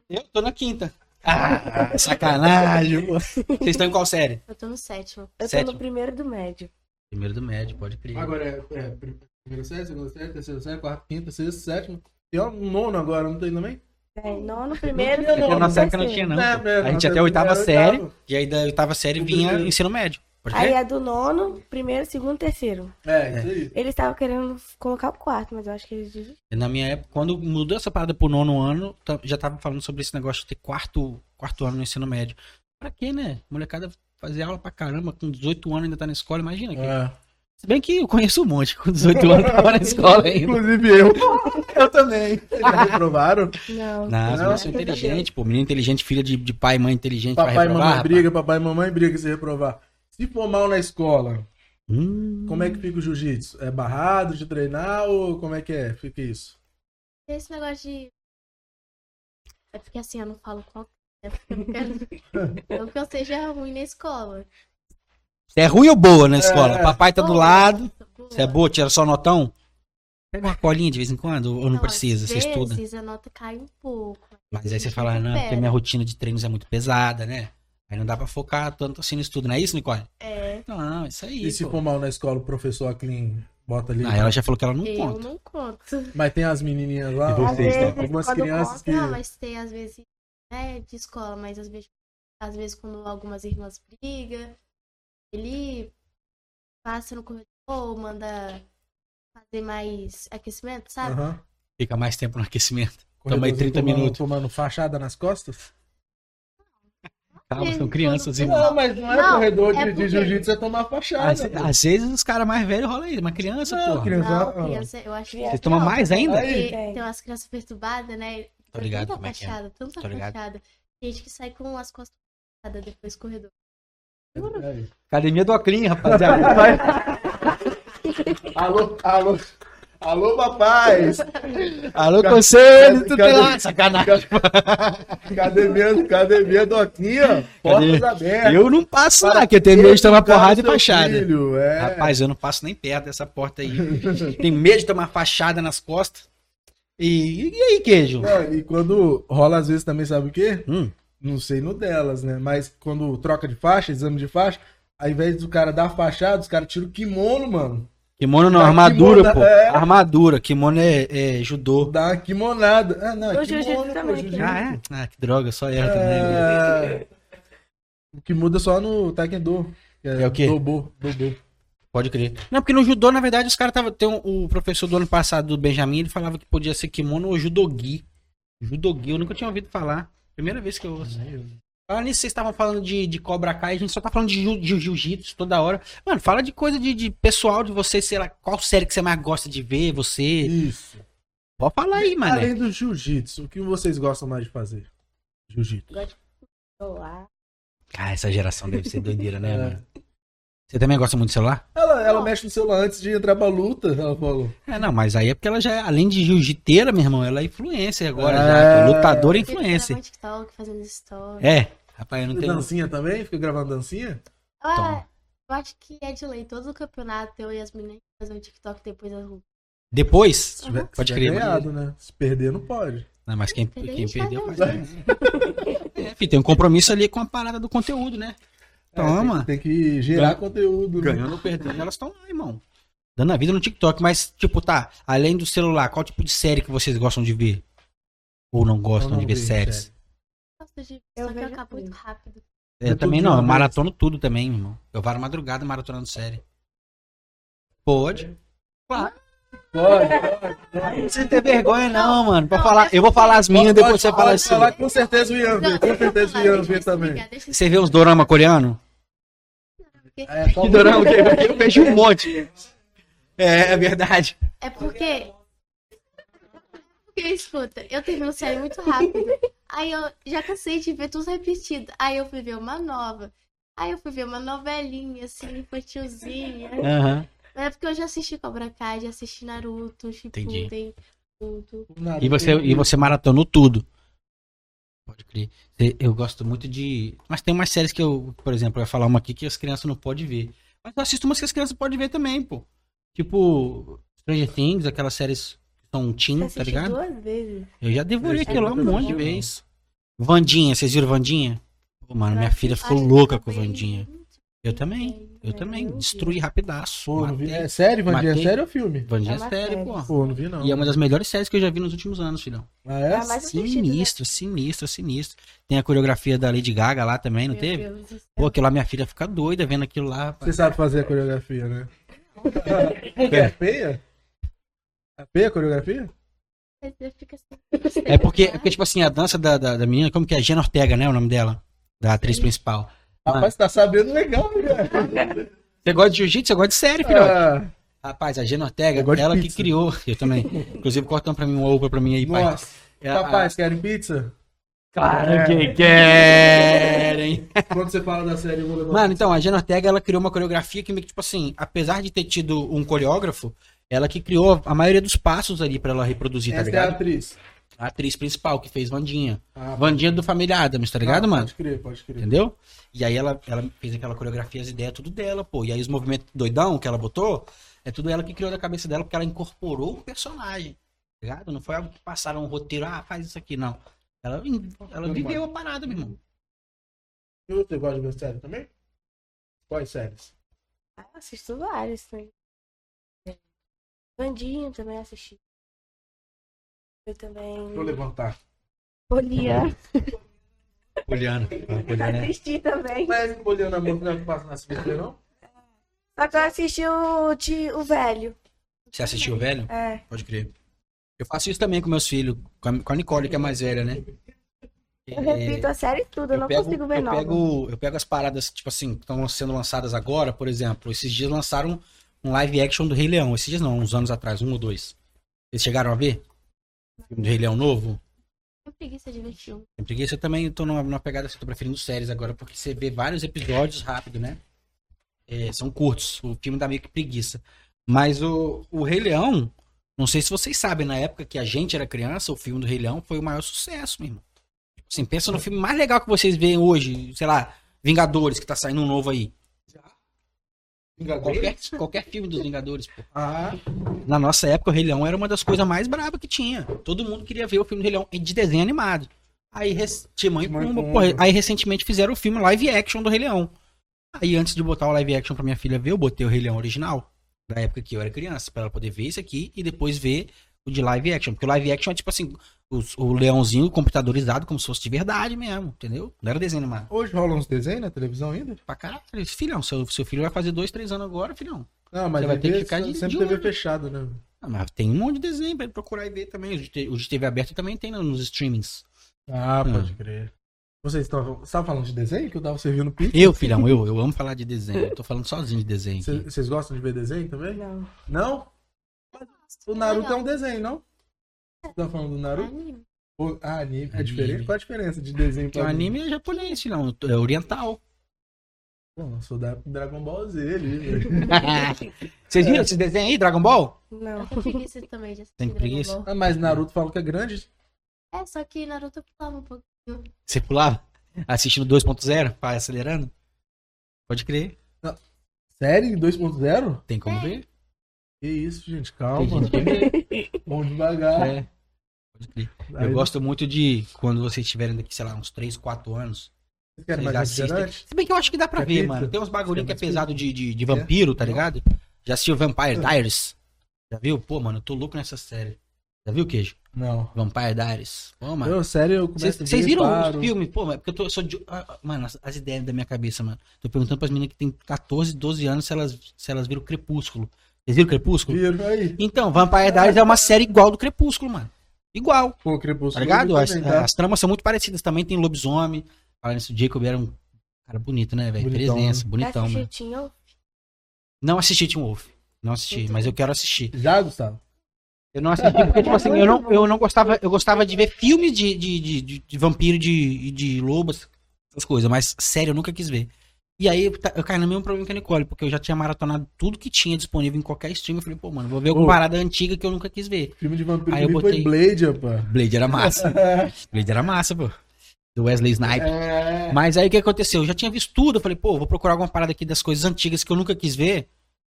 Eu tô na quinta. Ah, sacanagem. Vocês estão em qual série? Eu tô no sétimo. Eu tô Sétimo. no primeiro do médio. Primeiro do médio, pode crer. agora é, é primeira série, segunda série, terceira série, quarta, quinta, sexta, sétima. Tem um nono agora, não tem também? É, nono, primeiro, tinha Porque nono, na nossa época não terceiro. tinha, não. É, é, a gente até a oitava série, oitava. e aí da oitava série vinha primeiro. ensino médio. Aí a do nono, primeiro, segundo, terceiro. É, isso aí. Eles estavam querendo colocar o quarto, mas eu acho que eles. Na minha época, quando mudou essa parada pro nono ano, tá- já tava falando sobre esse negócio de ter quarto, quarto ano no ensino médio. Pra quê, né? Molecada fazer aula pra caramba, com 18 anos ainda tá na escola, imagina. que- É. Se bem que eu conheço um monte, com 18 anos tava na escola ainda. Inclusive eu. Eu também. Vocês já reprovaram? Não. Não, Não, sou inteligente, pô. Menino inteligente, filha de, de pai e mãe inteligente Papai vai e mamãe rapaz. briga, papai e mamãe briga se reprovar. Se for mal na escola, Hum. como é que fica o jiu-jitsu? É barrado de treinar ou como é que é? Fica isso? Esse negócio de. É porque assim, eu não falo qual. É porque eu não quero. não que eu seja ruim na escola. Você é ruim ou boa na escola? Papai tá do lado. boa. Você é boa, tira só notão? Pega uma colinha de vez em quando ou não, precisa? às Você estuda? vezes a nota cai um pouco. Mas aí você fala, não, porque minha rotina de treinos é muito pesada, né? Aí não dá pra focar tanto assim no estudo, não é isso, Nicole? É, Não, isso aí. E se pô. for mal na escola, o professor Aclin bota ali. Ah, ela já falou que ela não eu conta. não conto. Mas tem as menininhas lá, E vocês, Às vezes, né? algumas crianças conta, que. Não, mas tem às vezes. É de escola, mas às vezes, às vezes quando algumas irmãs brigam, ele passa no corredor, manda fazer mais aquecimento, sabe? Aham. Fica mais tempo no aquecimento. Toma aí Corredorzinho 30 tomando- minutos. Tomando fachada nas costas? Calma, são crianças, irmão. Não, mas não é Não, corredor de, é de porque- jiu-jitsu, é tomar fachada. Às, às vezes os caras mais velhos rolam isso, mas criança, Não, pô. criança- Não, criança, eu acho que Vocês tomam mais ainda? Aí. Porque tem umas crianças perturbadas, né? Tô ligado tanta como é que é. fachada, tanta Tô ligado. fachada. Gente que sai com as costas depois do corredor. Academia do Oclinho, rapaziada. Alô, alô, alô, papais! Alô, conselho, tu Cadê- tem lá, sacanagem. Academia, academia do aqui, ó. Portas abertas. Eu não passo lá, que eu tenho medo de tomar porrada e fachada. filho, é. Rapaz, eu não passo nem perto dessa porta aí. Tenho medo de tomar fachada nas costas. E, e aí, queijo? Não, e quando rola às vezes também, sabe o quê? Hum, Não sei no delas, né? Mas quando troca de faixa, exame de faixa, ao invés do cara dar fachada, os caras tiram o kimono, mano. kimono não, Dá armadura, kimono, pô. é. Armadura. Kimono é, é judô. Dá uma kimonada. Ah, não, é kimono, pô, também, jiu-jitsu. Ah, é? Ah, que droga, só erra também. É... O que muda só no Taekwondo. que É o quê? Dobo, dobo. Pode crer. Não, porque no judô, na verdade, os caras estavam. Tem um, o professor do ano passado, do Benjamin, ele falava que podia ser kimono ou judogi. Judogi, eu nunca tinha ouvido falar. Primeira vez que eu ouço. Fala nisso, vocês estavam falando de, de Cobra Kai, a gente só tá falando de, de jiu-jitsu toda hora. Mano, fala de coisa de, de pessoal de vocês, sei lá, qual série que você mais gosta de ver, você. Isso. Pode falar aí, mano. Além do jiu-jitsu, o que vocês gostam mais de fazer? Jiu-jitsu. Celular. Ah, essa geração deve ser doideira, né, É. mano? Você também gosta muito de celular? Ela, ela mexe no celular antes de entrar pra luta, ela falou. É, não, mas aí é porque ela já, é- além de jiu-jiteira, meu irmão, ela é influencer agora É. já. Lutadora Ele influencer. TikTok, fazendo stories. É. Rapaz, eu não tenho. Dancinha também? Fica gravando dancinha? Ah, eu acho que é de lei. Todo o campeonato, eu e as meninas fazer um TikTok depois das lutas. Depois? Tiver, Pode crer. ganhado, né? Se perder, não pode. Não, mas quem, Perdeu, quem perdeu faz. É, filho, tem um compromisso ali com a parada do conteúdo, né? É, tem, Toma. que- tem que gerar Ganha- conteúdo. né? Ganhando ou perdendo, elas estão lá, irmão. Dando a vida no TikTok. Mas, tipo, tá, além do celular, qual tipo de série que vocês gostam de ver? Ou não gostam Eu não de ver séries? série. Gosto de... Eu Só que eu acabo muito rápido. Eu É também tudo de não, eu vez. maratono tudo também, irmão. Eu varo madrugada maratonando série. Pode. Claro. Pode, pode. Não precisa ter vergonha, não, mano. Pra falar, eu vou falar as minhas, depois você fala assim. falar, com certeza o Ian vê. Não, Com certeza o Ian vê também. Você vê uns dorama coreano? É, qual- Que dorama que eu vejo um monte. É, é verdade. É porque. Porque, escuta, eu termino série muito rápido. Aí eu já cansei de ver tudo repetido. Aí eu fui ver uma nova. Aí eu fui ver uma novelinha, assim, infantilzinha. Aham. Mas é porque eu já assisti Cobra Kai, já assisti Naruto. Shippuden, tudo. E você, e você maratonou tudo. Pode crer. Eu gosto muito de. Mas tem umas séries que eu, por exemplo, eu ia falar uma aqui que as crianças não podem ver. Mas eu assisto umas que as crianças podem ver também, pô. Tipo, Stranger Things, aquelas séries que são teen, tá ligado? duas vezes. Eu já devorei Eu aquilo lá um monte de vi, não. vez. Vandinha, vocês viram Vandinha? Pô, mano, minha filha ficou louca com Vandinha. Eu também, eu também. Destruí rapidaço. Pô, não vi. É sério, Vandinha? É Matei. sério ou filme? Vandinha É é uma série, série. pô. Pô, não vi não. E é uma das melhores séries que eu já vi nos últimos anos, filhão. Ah, é? É a mais assistida, né? Sinistro, sinistro, sinistro. Tem a coreografia da Lady Gaga lá também, não Meu teve? Deus do céu. Pô, aquilo lá minha filha fica doida vendo aquilo lá. rapaz. Você sabe fazer a coreografia, né? É feia? É feia a coreografia? Você fica assim, É porque, é porque, tipo assim, a dança da, da, da menina, como que é? Jenna Ortega, né? O nome dela? Da atriz principal. Rapaz, tá sabendo legal, né? Você gosta de jiu-jitsu? Você gosta de série, filhote? Ah, Rapaz, a Jenna Ortega, ela que criou. Eu também. Inclusive, cortando pra mim um ovo pra mim aí, pai. nossa. É a- Rapaz, querem pizza? Claro que querem. Quando você fala da série, eu vou levar. Mano, então, a Jenna Ortega, ela criou uma coreografia que, meio que, tipo assim, apesar de ter tido um coreógrafo, ela que criou a maioria dos passos ali pra ela reproduzir, tá Essa é a ligado? atriz. A atriz principal que fez Vandinha. Ah, Vandinha do Família Adams, tá ligado, ah, mano? Pode crer, pode crer. Entendeu? E aí ela, ela fez aquela coreografia, as ideias, tudo dela, pô. E aí os movimentos doidão que ela botou, é tudo ela que criou da cabeça dela, porque ela incorporou o personagem. Tá ligado? Não foi algo que passaram um roteiro, ah, faz isso aqui, não. Ela, ela viveu a parada, meu irmão. E você gosta de ver série também? Quais séries? Ah, assisto vários também. Bandinho também assisti. Eu também. Deixa eu levantar. Poliana. Poliana. Poliana é- Assisti também. Mas Poliana Amor não passa na SBT, não? Só que eu assisti o, de, o velho. Você assistiu o velho? É. Pode crer. Eu faço isso também com meus filhos, com a, com a Nicole, que é mais velha, né? Eu repito a série tudo, eu, não consigo ver eu nova. pego, eu pego as paradas, tipo assim, que estão sendo lançadas agora, por exemplo. Esses dias lançaram um live action do Rei Leão. Esses dias não, uns anos atrás, um ou dois. Vocês chegaram a ver? Filme do Rei Leão novo? Tenho preguiça de ver filme. Tem preguiça eu também tô numa, numa pegada assim, tô preferindo séries agora, porque você vê vários episódios rápido, né? É, são curtos. O filme dá meio que preguiça. Mas o, o Rei Leão, não sei se vocês sabem, na época que a gente era criança, o filme do Rei Leão foi o maior sucesso, meu irmão. Assim, pensa no filme mais legal que vocês veem hoje, sei lá, Vingadores, que tá saindo um novo aí. Qualquer, qualquer filme dos Vingadores, pô. Ah, Na nossa época, o Rei Leão era uma das coisas mais brabas que tinha. Todo mundo queria ver o filme do Rei Leão de desenho animado. Aí, rec- Timão e Pumba, porra, aí recentemente fizeram o filme live action do Rei Leão. Aí antes de botar o live action pra minha filha ver, eu botei o Rei Leão original. Da época que eu era criança, pra ela poder ver isso aqui e depois ver de live action. Porque o live action é tipo assim, os- o leãozinho computadorizado como se fosse de verdade mesmo, entendeu? Não era desenho animado. hoje rola uns desenhos na televisão ainda? Pra caralho, filhão, seu, seu filho vai fazer dois, três anos agora, filhão. Não, mas Você vai ter que ficar de- sempre de TV fechado, né? Ah, mas tem um monte de desenho pra ele procurar e ver também. O de, TV aberta também tem nos streamings. Ah, Hum. pode crer. Vocês estavam você falando de desenho? Que eu tava servindo pizza? Eu, filhão, eu, eu amo falar de desenho. Eu tô falando sozinho de desenho. Vocês gostam de ver desenho também? Não. Não? O Naruto é um desenho, não? Você tá falando do Naruto? Anime. Pô, Ah, anime. É Anime. diferente? Qual a diferença de desenho pra o anime é japonês, filhão. É oriental. Pô, eu sou da Dragon Ball Z ali, velho. Vocês viram esses desenhos aí, Dragon Ball? Não. Eu tenho preguiça também de assistir Tem Dragon preguiça? Ball. Ah, mas Naruto fala que é grande. É, só que Naruto eu pulava um pouco. Você pulava? Assistindo 2.0, pai acelerando? Pode crer. Série 2.0? Tem como É. ver? Que isso, gente, calma. Vamos devagar. É. Eu gosto muito de quando vocês estiverem daqui, sei lá, uns 3, 4 anos. Vocês querem mais assistem. Se bem que eu acho que dá pra Quer ver, pizza? mano. Tem uns bagulhinhos que é pesado de, de, de vampiro, tá ligado? Já assistiu Vampire Diaries? Já viu? Pô, mano, eu tô louco nessa série. Já viu, Queijo? Não. Vampire Diaries. Pô, mano. Eu, sério, eu começo a ver, Vocês viram os filmes? Pô, mas é porque eu tô, eu sou de. ah, ah, Mano, as, as ideias da minha cabeça, mano. Tô perguntando pras meninas que tem 14, 12 anos se elas, se elas viram Crepúsculo. Vocês viram Crepúsculo? Viram aí. Então, Vampire Diaries é uma série igual do Crepúsculo, mano. Igual, Pô, tá Crepúsculo. ligado? As, também, tá? as tramas são muito parecidas. Também tem lobisomem. Falando isso, o Jacob era um cara bonito, né, velho? Bonitão, Presença, né? bonitão, Acho mano. que tinha Não assisti Teen Wolf. Não assisti, mas eu quero assistir. Já, Gustavo? Eu não assisti porque, tipo assim, eu não, eu não gostava. Eu gostava de ver filmes de, de, de, de, de vampiro e de, de lobas, essas coisas, mas sério, eu nunca quis ver. E aí eu, ta- eu caí no mesmo problema que a Nicole, porque eu já tinha maratonado tudo que tinha disponível em qualquer stream. Eu falei, pô, mano, vou ver alguma parada antiga que eu nunca quis ver. Filme de vampiro Aí eu botei- foi Blade, rapaz. Blade era massa. Blade era massa, pô. Do Wesley Snipes. É. Mas aí o que aconteceu? Eu já tinha visto tudo. Eu falei, pô, vou procurar alguma parada aqui das coisas antigas que eu nunca quis ver.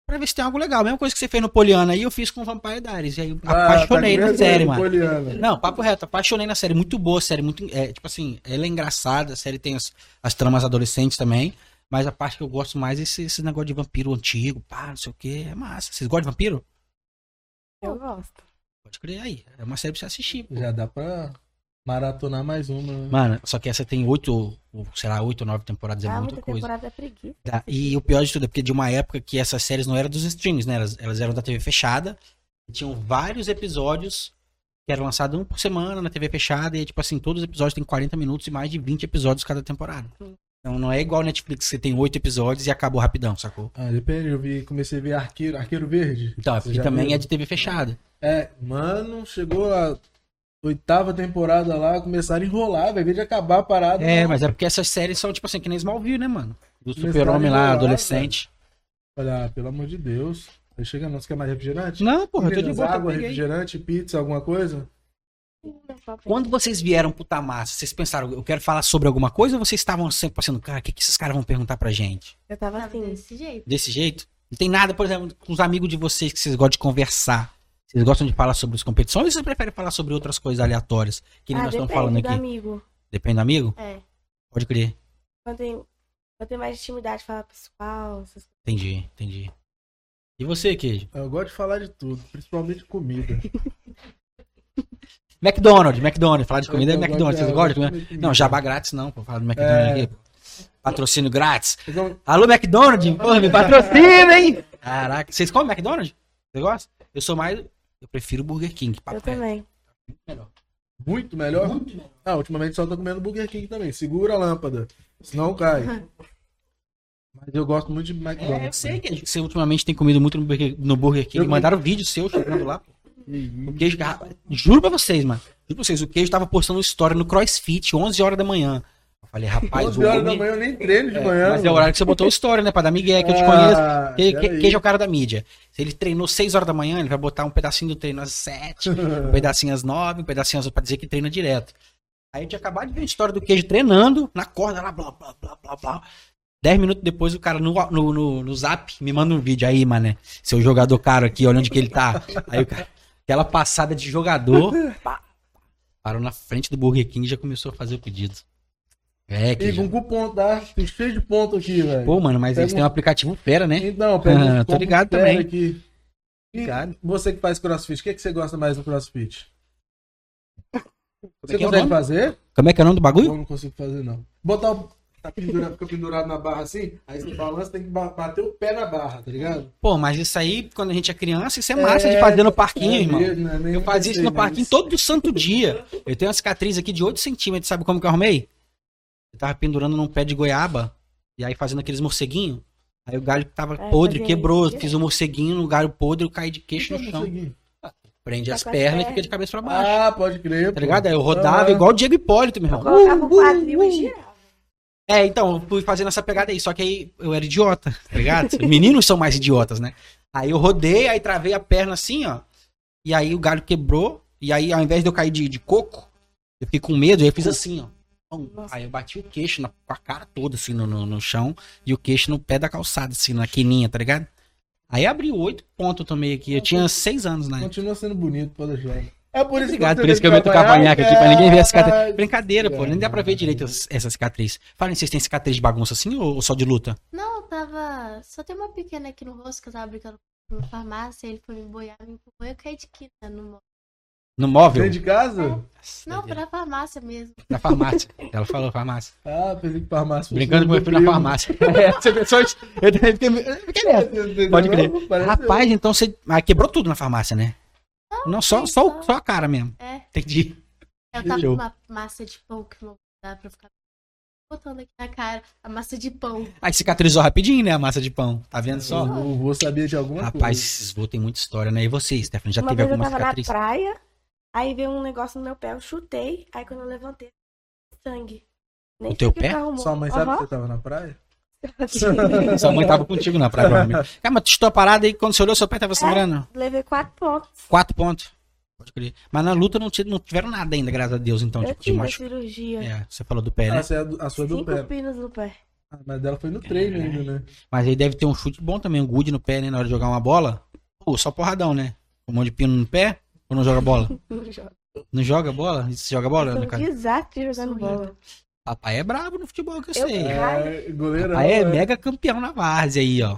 Pra ver se tem algo legal. A mesma coisa que você fez no Poliana aí, eu fiz com Vampire Diaries. E aí eu Ah, apaixonei tá na série, mano. Poliana. Não, papo reto, apaixonei na série. Muito boa a série. Muito, é, tipo assim, ela é engraçada. A série tem as, as tramas adolescentes também. Mas a parte que eu gosto mais é esse, esse negócio de vampiro antigo, pá, não sei o que. É massa. Vocês gostam de vampiro? Eu gosto. Pode crer aí. É uma série pra você assistir. pô. Já dá pra maratonar mais uma. Mano, só que essa tem oito, ou, sei lá, oito ou nove temporadas. É ah, muita muita coisa. temporada é preguiça. Tá, E o pior de tudo é porque de uma época que essas séries não eram dos streams, né? Elas, elas eram da TV fechada. E tinham vários episódios que eram lançados um por semana na TV fechada. E, tipo assim, todos os episódios têm 40 minutos e mais de 20 episódios cada temporada. Sim. Então não é igual Netflix, que você tem oito episódios e acabou rapidão, sacou? Ah, depende, eu vi, comecei a ver Arqueiro, Arqueiro Verde. Então, é porque também viu? é de TV fechada. É, mano, chegou a oitava temporada lá, começaram a enrolar, vai ver de acabar a parada. É, Não. mas é porque essas séries são, tipo assim, que nem Smallville, né, mano? Do super-homem lá, adolescente. Olha, pelo amor de Deus. Aí chega não, você quer mais refrigerante? Não, porra, eu tô de boa, água, refrigerante, pizza, alguma coisa? Quando vocês vieram pro Tamassa, vocês pensaram, eu quero falar sobre alguma coisa ou vocês estavam sempre pensando, cara, o que, que esses caras vão perguntar pra gente? Eu tava assim. desse jeito. Desse jeito? Não tem nada, por exemplo, com os amigos de vocês que vocês gostam de conversar. Vocês gostam de falar sobre as competições ou vocês preferem falar sobre outras coisas aleatórias? Que ah, nós estamos depende falando do aqui. amigo. Depende do amigo? É. Pode crer. Quando tem, quando tem mais intimidade, falar pessoal, essas Entendi, entendi. E você, Queijo? Eu gosto de falar de tudo, principalmente comida. McDonald's, McDonald's. Falar de comida é McDonald's. Vocês de- gostam de comer? comida. Não, jabá grátis não, pô. Falar do McDonald's É. aqui. Patrocínio grátis. Alô, McDonald's? Porra, me patrocina, hein? Caraca, vocês comem McDonald's? Você gosta? Eu sou mais. Eu prefiro Burger King. papo Eu também. Melhor. muito melhor. Muito melhor. Ah, ultimamente só tô comendo Burger King também. Segura a lâmpada, senão cai. Mas eu gosto muito de McDonald's. É, eu sei que você ultimamente tem comido muito no Burger, no Burger King. Eu- Mandaram vídeo seu chegando lá. pô. E- O queijo, juro pra vocês, mano. Juro pra vocês, o queijo tava postando história no CrossFit, 11 horas da manhã. Eu falei, rapaz, 11 o horas da manhã eu nem treino de É, manhã. Mas é o mano. horário que você botou história, né? Pra dar migué, que eu te Ah, conheço. Que, queijo é o cara da mídia. Se ele treinou 6 horas da manhã, ele vai botar um pedacinho do treino às 7, um pedacinho às 9, um pedacinho às 8, pra dizer que treina direto. Aí a gente acabou de ver a história do queijo treinando, na corda lá, blá, blá, blá, blá, blá. 10 minutos depois, o cara no, no, no, no zap me manda um vídeo aí, mané. Seu jogador caro aqui, olha onde que ele tá. Aí o cara, aquela passada de jogador, pá, parou na frente do Burger King e já começou a fazer o pedido. É, que E com cupom, tá? Tem cheio de ponto aqui, velho. Pô, mano, mas eles Pega têm um um- aplicativo fera, né? Então, pega Ah, um tô ligado também. Aqui. Ligado. você que faz crossfit, o que, que você gosta mais do crossfit? Você é que é consegue nome? fazer? Como é que é o nome do bagulho? Eu não consigo fazer, não. Botar o. Tá pendurado, fica pendurado na barra assim, aí você balança, tem que ba- bater o pé na barra, tá ligado? Pô, mas isso aí, quando a gente é criança, isso é massa de fazer no parquinho, é irmão. mesmo? Nem Eu fazia isso no parquinho todo santo dia. Eu tenho uma cicatriz aqui de 8 centímetros, sabe como que eu arrumei? Eu tava pendurando num pé de goiaba, e aí fazendo aqueles morceguinhos. Aí o galho tava É, podre, quebrou. isso. Fiz um morceguinho no galho podre, eu caí de queixo no Eu não chão. consegui. Prende Tá as pernas e fica de cabeça pra baixo. Ah, pode crer. Tá pô. ligado? Aí eu rodava Ah. igual o Diego Hipólito, meu Eu irmão. colocava o quadril e girava. É, então, eu fui fazendo essa pegada aí, só que aí eu era idiota, tá ligado? Meninos são mais idiotas, né? Aí eu rodei, aí travei a perna assim, ó. E aí o galho quebrou. E aí, ao invés de eu cair de, de coco, eu fiquei com medo, aí eu fiz assim, ó. Nossa. Aí eu bati o queixo na, com a cara toda, assim, no, no, no chão, e o queixo no pé da calçada, assim, na quininha, tá ligado? Aí abriu oito pontos tomei aqui. Eu tinha seis anos, né? Continua sendo bonito, pode deixar. É por isso Obrigado, que por isso que eu meto o cavanhaque aqui, pra ninguém ver a cicatriz. Brincadeira, pô, nem dá pra ver direito essa cicatriz. Falem, vocês têm cicatriz de bagunça assim ou só de luta? Não, eu tava. Só tem uma pequena aqui no rosto que eu tava brincando com uma farmácia, ele foi me boiar, me empurrou e eu caí de quina no mo- No móvel? Dentro de casa? Não, foi na farmácia mesmo. Na farmácia. Ela falou farmácia. Ah, pensei que farmácia. Brincando com meu filho na farmácia. É, você pensou? Eu fiquei. nessa. Entendeu? Pode crer. Rapaz, então você. Ah, quebrou tudo na farmácia, né? Não, só, só, o- só a cara mesmo. É, Entendi. eu tava com uma massa de pão que não dá pra ficar botando aqui na cara. A massa de pão. Aí cicatrizou rapidinho, né? A massa de pão. Tá vendo só? Eu vou saber de alguma Rapaz, coisa. esses voos tem muita história, né? E você, Stephanie, já uma teve vez eu alguma tava cicatriz? na praia, aí veio um negócio no meu pé, eu chutei, aí quando eu levantei, sangue. Nem teu o que pé? que. Sua mãe sabe que Aham. você tava na praia? Sua mãe tava contigo na praia, provavelmente. Cara, mas tu estou parada aí, quando você olhou, seu pé tava sangrando. Levei quatro pontos. Quatro pontos. Pode crer. Mas na luta não, não tiveram nada ainda, graças a Deus, então, eu tipo, tive a macho. cirurgia. É, você falou do pé, né? Ah, essa é a, do- a sua do Cinco pé. pinos no pé. Ah, mas dela foi no treino ainda, né? Mas aí deve ter um chute bom também, um good no pé, né? Na hora de jogar uma bola. Pô, só porradão, né? Um monte de pino no pé ou não joga bola? Não joga. Não joga bola? Você joga bola? Sou no um desastre jogando bola. Papai é brabo no futebol, que eu Eu- sei. É, goleirão. Papai é é. mega campeão na várzea aí, ó.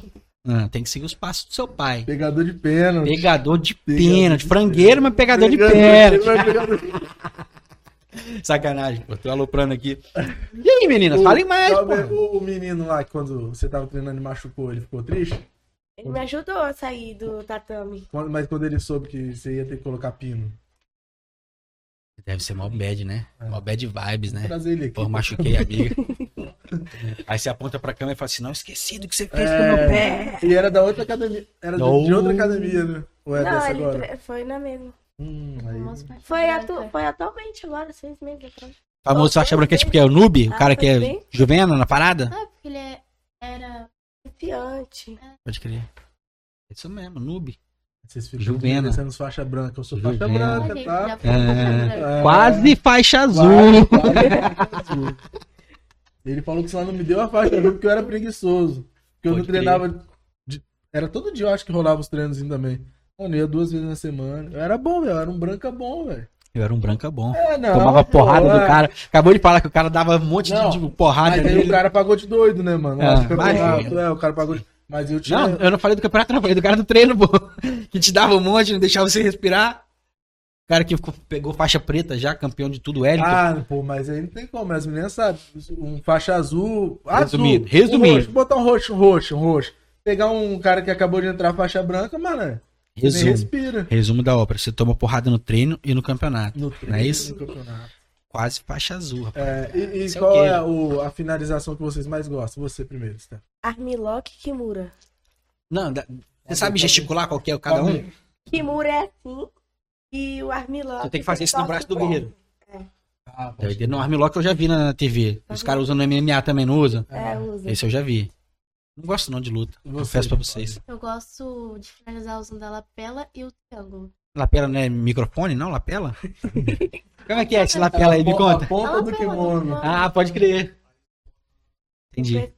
Ah, tem que seguir os passos do seu pai. Pegador de pênalti. Pegador de Pegador pênalti. de Frangueiro, mas pegador de pênalti. Sacanagem, pô. Tô aloprando aqui. E aí, meninas? Falem mais, Sabe, pô. o, o menino lá, que quando você tava treinando e machucou, ele ficou triste? Ele me ajudou a sair do tatame. Quando- mas quando ele soube que você ia ter que colocar pino. Deve ser mó bad, né? Mó bad vibes, né? Trazer ele aqui. Pô, machuquei a amiga. Aí você aponta pra câmera e fala assim: não esqueci do que você fez com o É, meu pé. E era da outra academia. Era de- de outra academia, né? Ou é Não, dessa ele agora? foi na mesma. Hum, aí. Foi, atu... cara. foi atualmente agora, seis meses atrás. Famoso Oh, faixa branquete porque é o noob, o Ah, cara que foi é bem. juvena na parada. É porque ele é- era. Confiante. Pode crer. Isso mesmo, noob. Vocês ficam Juvena. parecendo faixa branca. Eu sou faixa Juvena. Branca, tá? É. Quase faixa azul. Quase. Ele falou que só não me deu a faixa azul porque eu era preguiçoso. Porque eu Pode não treinava. de- Era todo dia, eu acho que rolava os treinos também. Mano, eu ia duas vezes na semana. Eu era bom, velho. Eu era um branca bom, velho. Eu era um branca bom. É, não. Tomava porrada do é. cara. Acabou de falar que o cara dava um monte de- Não, de, porrada Mas aí nele. o cara pagou de doido, né, mano? Ah, Acho que imagina. campeonato, é, o cara pagou de... Mas eu tinha. Não, eu não falei do campeonato, não. Falei do cara do treino, pô. Que te dava um monte, não deixava você respirar. O cara que ficou- pegou faixa preta já, campeão de tudo, Hélio. Ah, pô, mas aí não tem como, as meninas sabem. Um faixa azul. azul, Resumido, um resumido. roxo, botar um roxo, um roxo, um roxo. Pegar um cara que acabou de entrar faixa branca, mano. Resumo. respira. Resumo da ópera. Você toma porrada no treino e no campeonato. No Não é isso? no campeonato. Quase faixa azul, rapaz. É, e e é o qual quê? é o- a finalização que vocês mais gostam? Você primeiro, Steph. Armilock e Kimura. Não, da- você sabe gesticular qual que é o cada um? Kimura é assim E o armlock. Você tem que fazer isso no braço do guerreiro. Ah, pode Doideira. No armlock eu já vi na TV. Os caras usam no MMA também, não usam? É, usa. Esse eu já vi. Não gosto não de luta. Você, Confesso pra vocês. Eu gosto de finalizar usando a lapela e o triângulo. Lapela não é microfone, não? Lapela? Como é que é esse lapela aí? Me A conta. ponta A do lapela do kimono. Ah, pode crer. Entendi.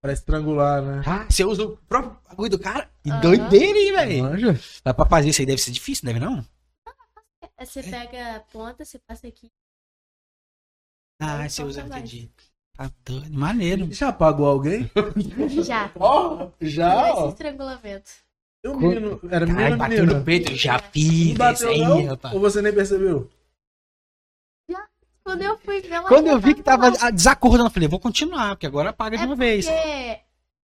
Pra estrangular, né? Ah, você usa o próprio bagulho do cara? Que Aham. doideira, hein, velho? Dá pra fazer isso aí, deve ser difícil, deve não? Aí você pega a ponta, você passa aqui. Ah, você usa, entendi. Tá doido, maneiro. Já apagou alguém? Já. Ó, já, Esse estrangulamento. Um menino, era menino Ai, bateu no peito, já fiz isso bateu aí, não? rapaz. Ou você nem percebeu? Quando eu fui ver ela. Quando eu vi que tava desacordando, eu falei, vou continuar, porque agora apaga de É uma vez. porque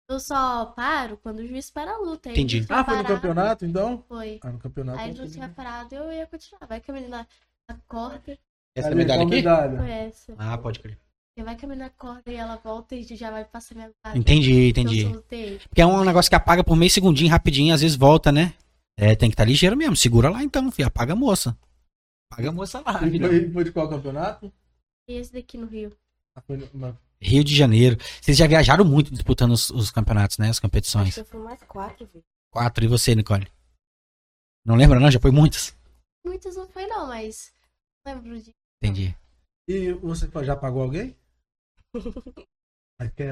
eu só paro quando o juiz para a luta. Aí Entendi. Ah, foi no parado, campeonato, então? Foi. Ah, no campeonato. Aí eu não tinha parado, eu ia continuar. Vai que a menina acorda. Essa Ali, medalha qual aqui? medalha? Essa. Ah, pode crer. Vai que a menina acorda e ela volta e já vai passar minha. Entendi, Eu entendi. Porque é um negócio que apaga por meio segundinho, rapidinho, às vezes volta, né? É, tem que estar ligeiro mesmo. Segura lá então, filho. Apaga a moça. Apaga a moça lá, E. Foi, foi de qual campeonato? E esse daqui no Rio. Ah, no- Rio de Janeiro. Vocês já viajaram muito disputando os, os campeonatos, né? As Acho competições. que eu fui mais quatro vezes. Quatro. E você, Nicole? Não lembra, não? Já foi muitas? Muitas não foi não, mas lembro de. Entendi. E você já pagou alguém?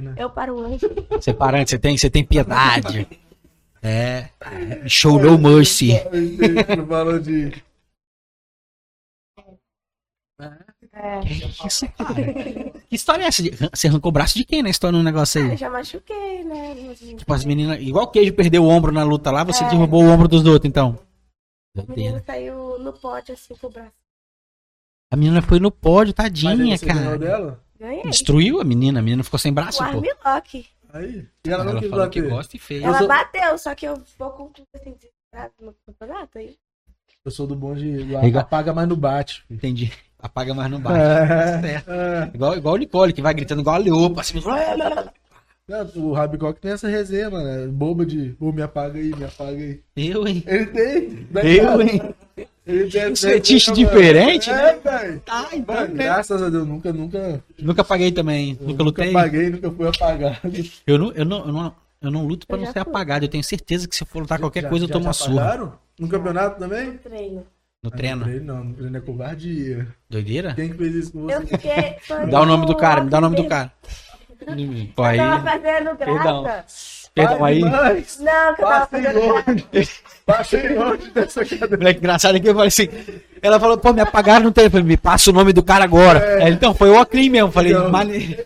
Né? Eu paro o anjo. Separante, você tem, você tem piedade. É. Show no mercy. Não falou de. É. Que isso, cara? Que história é essa? Você arrancou o braço de quem na história no negócio Eu aí? já machuquei, né? Tipo, as meninas. Igual o queijo perdeu o ombro na luta lá, você É. derrubou o ombro dos outros, então. O menino saiu no pote assim com o braço. A menina foi no pódio, Mas aí tadinha, você ganhou cara. dela? Ganhei. Destruiu a menina, a menina ficou sem braço, O pô. armlock. Aí. E ela, não Ela quis falou que gosta e fez. Ela sou- bateu, só que eu vou com tudo assim desesperado no campeonato aí. Eu sou do bonde. Igual- Apaga, mas não bate. filho. Entendi. Apaga, mas não bate. É. Certo. É. Igual, igual o Nicole, que vai gritando igual a Leopa, assim. Não, o Rabicock tem essa resenha, mano. É boba de. Pô, me apaga aí, me apaga aí. Eu, hein? Ele tem. Eu, hein? Ele tem Um essa fetiche resenha, diferente, mano. né? É, velho. Tá, então, Mano, né? graças a Deus, nunca, nunca. Nunca paguei também. eu Nunca lutei. apaguei, nunca fui apagado. Eu não, eu não, eu não, eu não luto pra Eu não ser fui. apagado. Eu tenho certeza que se eu for lutar qualquer Já- coisa, eu já tomo uma surra. apagaram? No campeonato também? No treino. No Ah, treino. No treino não, no treino é covardia. Doideira? Quem que fez isso com Eu você? fiquei. foi Dá o nome do cara, me dá o nome do Eu cara. Pô, aí. tava fazendo graça. Perdão aí. Mas, Não, que eu tava passei longe. Passei longe dessa cadeira. Moleque engraçado aqui, eu falei assim. Ela falou, pô, me apagaram no telefone. Me passa o nome do cara agora. É. Aí, então, foi o Ocrim mesmo. Falei, Então. mane...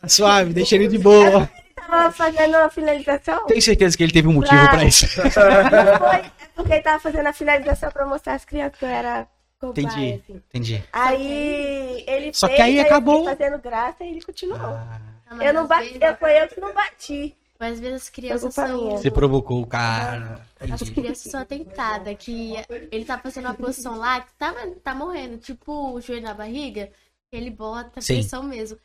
Tá suave, deixa ele de boa. Tava fazendo a finalização. Tenho certeza que ele teve um motivo Pra- pra isso. Não foi, é porque ele tava fazendo a finalização pra mostrar às crianças que eu era Entendi, assim. entendi. Aí ele Só fez, que aí acabou. fazendo graça e ele continuou. Ah, mas eu não bati, vezes- foi eu que não bati. Mas às vezes as crianças são. você provocou o cara. As crianças são atentadas, que ele tá fazendo uma posição lá que tá, tá morrendo, tipo o joelho na barriga, ele bota Sim. pressão mesmo.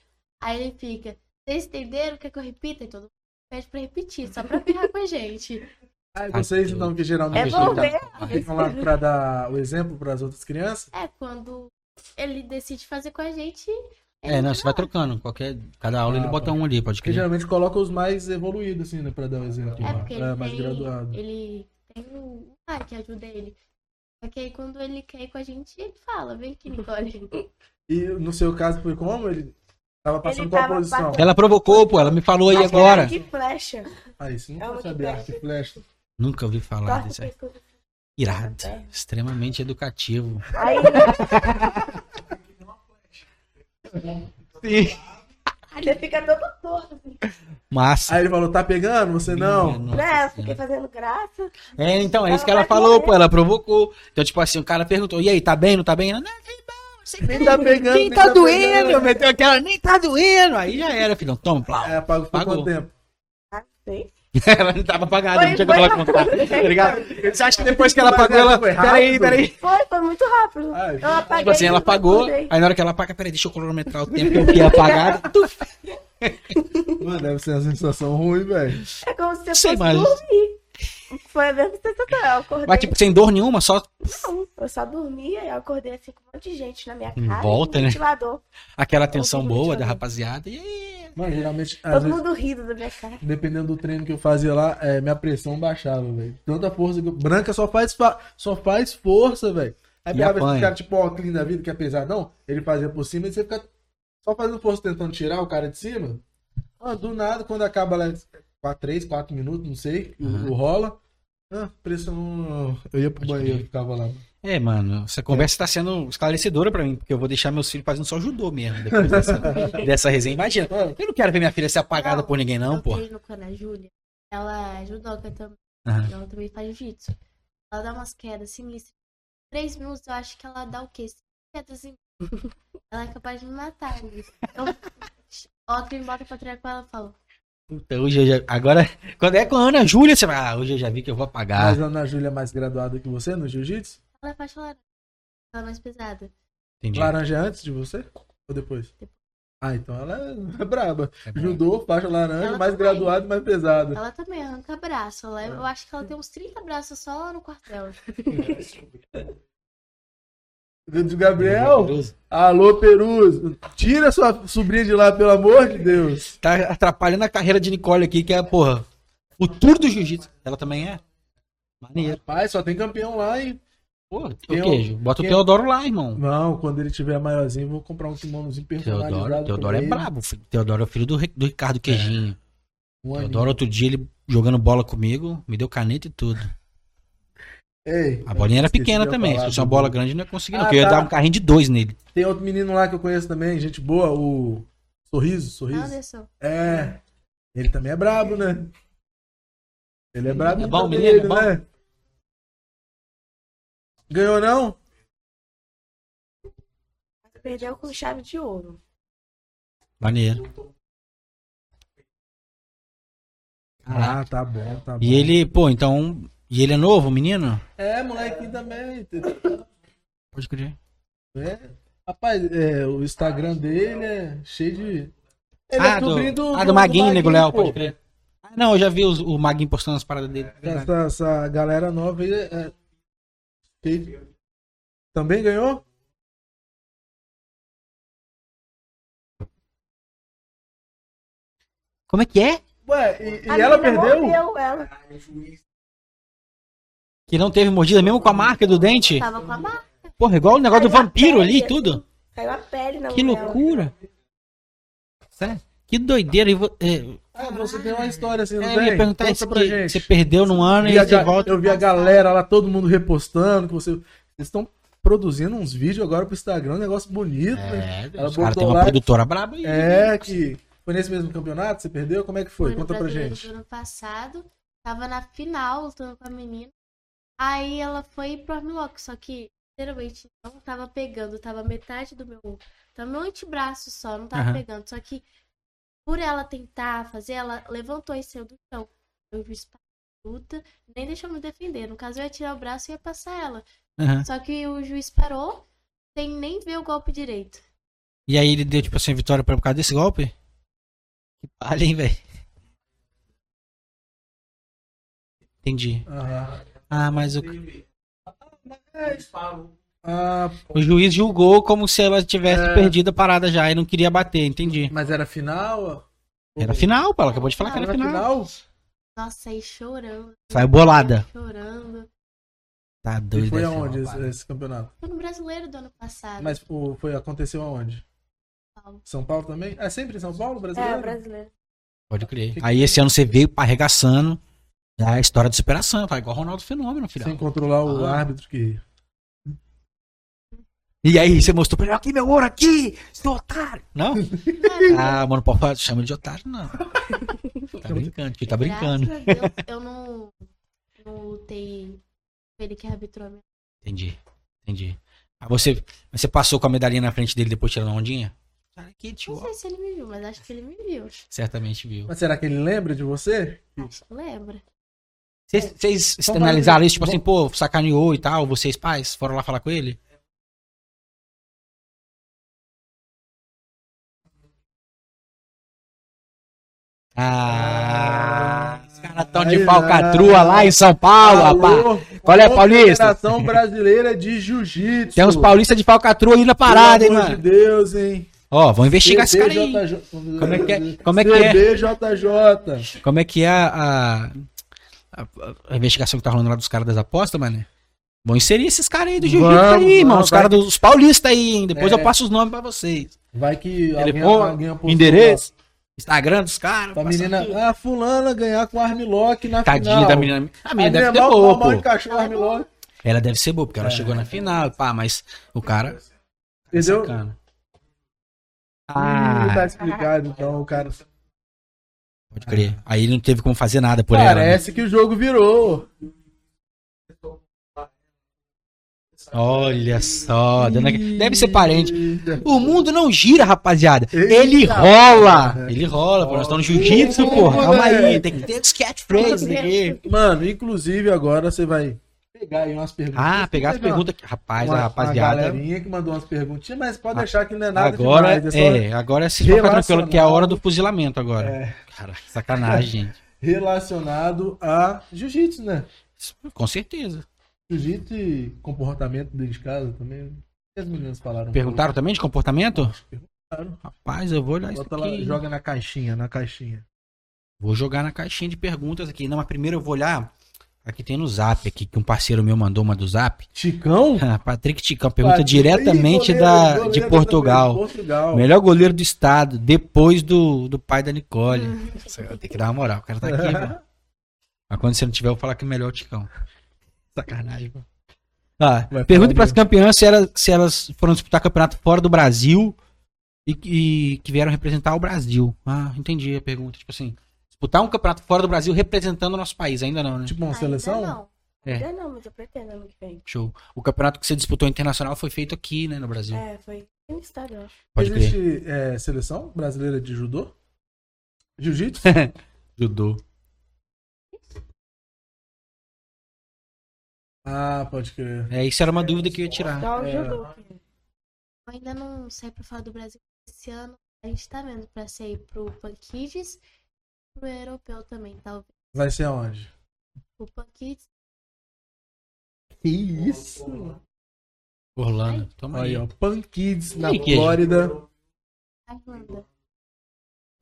Aí ele fica, vocês entenderam? Quer que eu repita? E todo mundo pede pra repetir, só pra ferrar com a gente. Ah, vocês então que geralmente É bom ver. ficam lá pra dar o exemplo pras outras crianças? É, quando ele decide fazer com a gente. É, ele não, você vai trocando. Qualquer, cada aula ele Ah, bota um ali, pode crer. geralmente coloca os mais evoluídos, assim, né? Pra dar o exemplo. É porque ele, É, mais tem, graduado. ele tem um pai que ajuda ele. Só que aí quando ele quer ir com a gente, ele fala, vem aqui, Nicole. E no seu caso foi como? Ele tava passando Ele qual tava posição? passando- Ela provocou, pô, ela me falou aí agora. De flecha. Ah, isso não É e flecha. Nunca ouvi falar disso aí. Irado. Extremamente educativo. Aí Sim. você fica todo torto. assim. Massa. Aí ele falou, tá pegando? Você não? Minha Né? nossa Eu fiquei fazendo graça. É, então, é isso que ela falou, morrer. pô, ela provocou. Então, tipo assim, o cara perguntou, e aí, tá bem, não tá bem? Ela, não, tá bom, Nem tá pegando. nem nem tá doendo. pegando. Eu meteu aquela, nem tá doendo. Aí já era, filhão, toma, plau. É, apagou por Pagou. quanto tempo? Ah, sei. Ela não tava apagada, Foi- não tinha como ela contar. Tá ligado? Você acha que depois que ela apagou, ela Peraí, peraí. Foi, foi muito rápido. Ah, eu apaguei. Tipo assim, ela apagou, acordei. aí na hora que ela apaga, peraí, deixa eu cronometrar o tempo que eu fiquei apagado. Tu- Mano, deve ser uma sensação ruim, velho. É como se você Sei, fosse mas- dormir. Foi a mesma sensação. Eu acordei. Mas, tipo, sem dor nenhuma, só Não, eu só dormia e eu acordei assim com um monte de gente na minha cara. volta, um né? ventilador. aquela atenção boa da rapaziada. E aí? Mano, geralmente, Todo vezes, mundo rindo da minha cara. dependendo do treino que eu fazia lá, é, minha pressão baixava, velho. Tanta força que eu... Branca só faz, fa- só faz força, velho. Aí pegava esse cara tipo ó, clean da vida, que apesar não, ele fazia por cima e você fica só fazendo força tentando tirar o cara de cima. Ah, do nada, quando acaba lá 4, 3, 4 minutos, não sei, o- Uhum. o, rola. Ah, pressão. Eu ia pro Pode banheiro, ficava lá. É, mano, essa conversa tá sendo esclarecedora pra mim, porque eu vou deixar meus filhos fazendo só judô mesmo, depois dessa, dessa resenha. Imagina, eu não quero ver minha filha ser apagada Não, por ninguém, não, eu pô. treino com a Ana Júlia. Ela é judoca também. Aham. Ela também faz jiu-jitsu. Ela dá umas quedas sinistras. Três minutos eu acho que ela dá o quê? Cinco quedas em... Ela é capaz de me matar. né? Então, ó, quem bota pra treinar com ela, eu falo. Puta, hoje eu já. Agora, quando é com a Ana Júlia, você vai. Ah, hoje eu já vi que eu vou apagar. mas a Ana Júlia é mais graduada que você no jiu-jitsu? Ela é faixa laranja. Ela é mais pesada. Entendi. Laranja é antes de você? Ou depois? Depois. Ah, então ela é, é braba. É. Judô, faixa laranja, Ela mais também. graduada e mais pesada. Ela também arranca braço. Ela, é- eu acho que ela tem uns 30 braços só lá no quarto Do Gabriel? Alô, Peruso. Tira sua sobrinha de lá, pelo amor de Deus. Tá atrapalhando a carreira de Nicole aqui, que é, porra, futuro do jiu-jitsu. Ela também é. Maneiro. Pai, só tem campeão lá e. Pô, Tem o um- queijo. Bota o tem- Teodoro lá, irmão. Não, quando ele tiver maiorzinho, vou comprar um kimonozinho personalizado. Teodoro, Teodoro é brabo. Teodoro é o filho do, do Ricardo Queijinho. Um aninho. Teodoro, outro dia, ele jogando bola comigo, me deu caneta e tudo. Ei, A bolinha era pequena também. Se fosse uma bola grande, não ia conseguir, não. Ah, Porque eu ia tá. dar um carrinho de dois nele. Tem outro menino lá que eu conheço também, gente boa, o Sorriso, Sorriso. Anderson. É. Ele também é brabo, né? Ele é brabo É bom, também, menino, é bom? né? Ganhou não? Perdeu com chave de ouro. Maneiro. Ah, tá bom, tá bom. E ele, pô, então. E ele é novo, menino? É, moleque também. Pode crer. É. Rapaz, é, o Instagram dele é cheio de. Ele ah, é do, do, ah, do Maguinho, Nego Léo, pode crer. Ah, não, eu já vi os- o Maguinho postando as paradas dele. é. Essa, essa galera nova aí é. de- Também ganhou? Como é que é? Ué, e, e ela perdeu? ela. Que não teve mordida mesmo com a marca do dente? Tava com a barra. Porra, igual o negócio do Caiu a vampiro ali pele, e tudo. assim. Caiu a pele na Que mão dela. loucura. Sério? Que doideira. E é, Ah, você tem uma história assim, não é, eu tem? ia perguntar Conta isso pra que gente. você perdeu num ano e a você volta. Eu vi a galera lá, todo mundo repostando, que você... Vocês estão produzindo uns vídeos agora pro Instagram, um negócio bonito, né? É, Ela os caras botou têm uma lá- produtora braba aí. É, que... Foi nesse mesmo campeonato? Você perdeu? Como é que foi? no Conta pra gente. do ano passado. Tava na final, lutando com a menina. Aí ela foi pro armlock, só que literalmente não tava pegando, tava metade do meu. Tava meu antebraço só, não tava Aham. pegando. Só que por ela tentar fazer, ela levantou e saiu do chão. Eu vi luta, nem deixou me defender. No caso, eu ia tirar o braço e ia passar ela. Aham. Só que o juiz parou sem nem ver o golpe direito. E aí ele deu, tipo assim, vitória por causa desse golpe? Que palha, hein, velho? Entendi. Aham. Ah, mas o, Ah, o juiz julgou como se ela tivesse É. perdido a parada já e não queria bater, entendi. mas era final? Era final, pô, ela acabou de falar que Era era final. final? Nossa, aí chorando. Saiu bolada. Chorando. Tá E doido. foi ser uma aonde esse, esse campeonato? Foi no brasileiro do ano passado. Mas o, foi, aconteceu aonde? Paulo. São Paulo também? É sempre em São Paulo, É, brasileiro? brasileiro. Pode crer. Aí esse ano você veio arregaçando. É a história de superação, tá igual o Ronaldo Fenômeno, filho. Sem controlar o Ah. árbitro que. E aí você mostrou pra ele, aqui meu ouro aqui, seu otário. Não? Ah, mano, pode falar, chama ele de otário, não. Tá brincando, que tá brincando. Deus, eu não, não lutei ele que arbitrou a minha. Entendi, entendi. Aí você, você passou com a medalhinha na frente dele depois tirando a ondinha? Cara, que tio. Não sei se ele me viu, mas acho que ele me viu. Certamente viu. Mas será que ele lembra de você? Acho que lembra. Vocês, externalizaram fazer- isso, tipo assim, pô, sacaneou e tal, vocês pais, foram lá falar com ele? Ah, esse cara Maratão de Aí, falcatrua ah, lá em São Paulo, rapaz. Qual é, Paulista? Confederação Brasileira de Jiu-Jitsu. Tem uns paulistas de falcatrua aí na parada, hein, Pelo amor mano. de Deus, hein? Ó, vão investigar esse cara aí. Como é que é? Como é que é? CBJJ. Como é que é a, a, a investigação que tá rolando lá dos caras das apostas, mano? Vão inserir esses caras aí do jiu-jitsu Vamos, aí, irmão. Os caras dos paulistas aí, hein? Depois É. eu passo os nomes pra vocês. Vai que alguém, Telefone, alguém apostou endereço, Instagram dos caras. Pra menina, tudo. ah, fulana ganhar com armlock na Tadinha final. da menina. A menina deve ter mal, boa, pô. encaixou o armlock. Ela deve ser boa, porque ela É. chegou na final, pá, mas o cara. Entendeu? Sacana. Ah, Ah, tá explicado, então, o cara. Pode crer. Aí ele não teve como fazer nada por ela. né? Parece que o jogo virou. Olha só, dona- deve ser parente. O mundo não gira, rapaziada. Ele rola. porra. Ele rola, pô. Nós estamos no jiu-jitsu, porra. Calma aí, tem que ter aqui. Mano, inclusive agora você vai pegar aí umas perguntas. Ah, pegar as uma- perguntas aqui. Rapaz, uma, a rapaziada. Uma galerinha que mandou umas perguntinhas, mas pode deixar que não é nada Agora demais. É é, agora se fica tranquilo, que é a hora do fuzilamento agora. É. Cara, sacanagem, gente. relacionado a jiu-jitsu, né? Com certeza. Jiu-jitsu e comportamento dentro de casa também. As meninas falaram? Perguntaram também de comportamento? Perguntaram. Rapaz, eu vou olhar isso Bota lá, aqui. joga na caixinha, na caixinha. Vou jogar na caixinha de perguntas aqui. Não, mas primeiro eu vou olhar. Aqui tem no zap aqui, que um parceiro meu mandou uma do zap. Chicão? Patrick Ticão pergunta Patrick- diretamente goleiro, da, goleiro de Portugal. Portugal. Melhor goleiro do estado, depois do, do pai da Nicole. Tem que dar uma moral, o cara tá aqui, mano. Mas quando você não tiver, eu vou falar que é melhor o Ticão. Sacanagem, pô. Ah, Vai pergunta para as campeãs se, elas- se elas foram disputar campeonato fora do Brasil e, e que vieram representar o Brasil. Ah, entendi a pergunta. Tipo assim, disputar um campeonato fora do Brasil representando o nosso país. Ainda não, né? Tipo uma Ainda seleção? não. É. Ainda não, mas eu pretendo ano que vem. Show. O campeonato que você disputou internacional foi feito aqui, né, no Brasil. É, foi no estado, eu acho. Pode. Existe é, seleção brasileira de judô? Jiu-jitsu? Judô. ah, pode crer. É, isso era uma dúvida que eu ia tirar. Só o É. judô. Eu ainda não saí pra fora do Brasil. Esse ano a gente tá vendo pra sair pro Pan Kids pro europeu também, talvez. Vai ser aonde? O Pan Kids Que isso? Orlando. Toma aí. Aí, ó. Pan Kids na queijo? Flórida. Irlanda.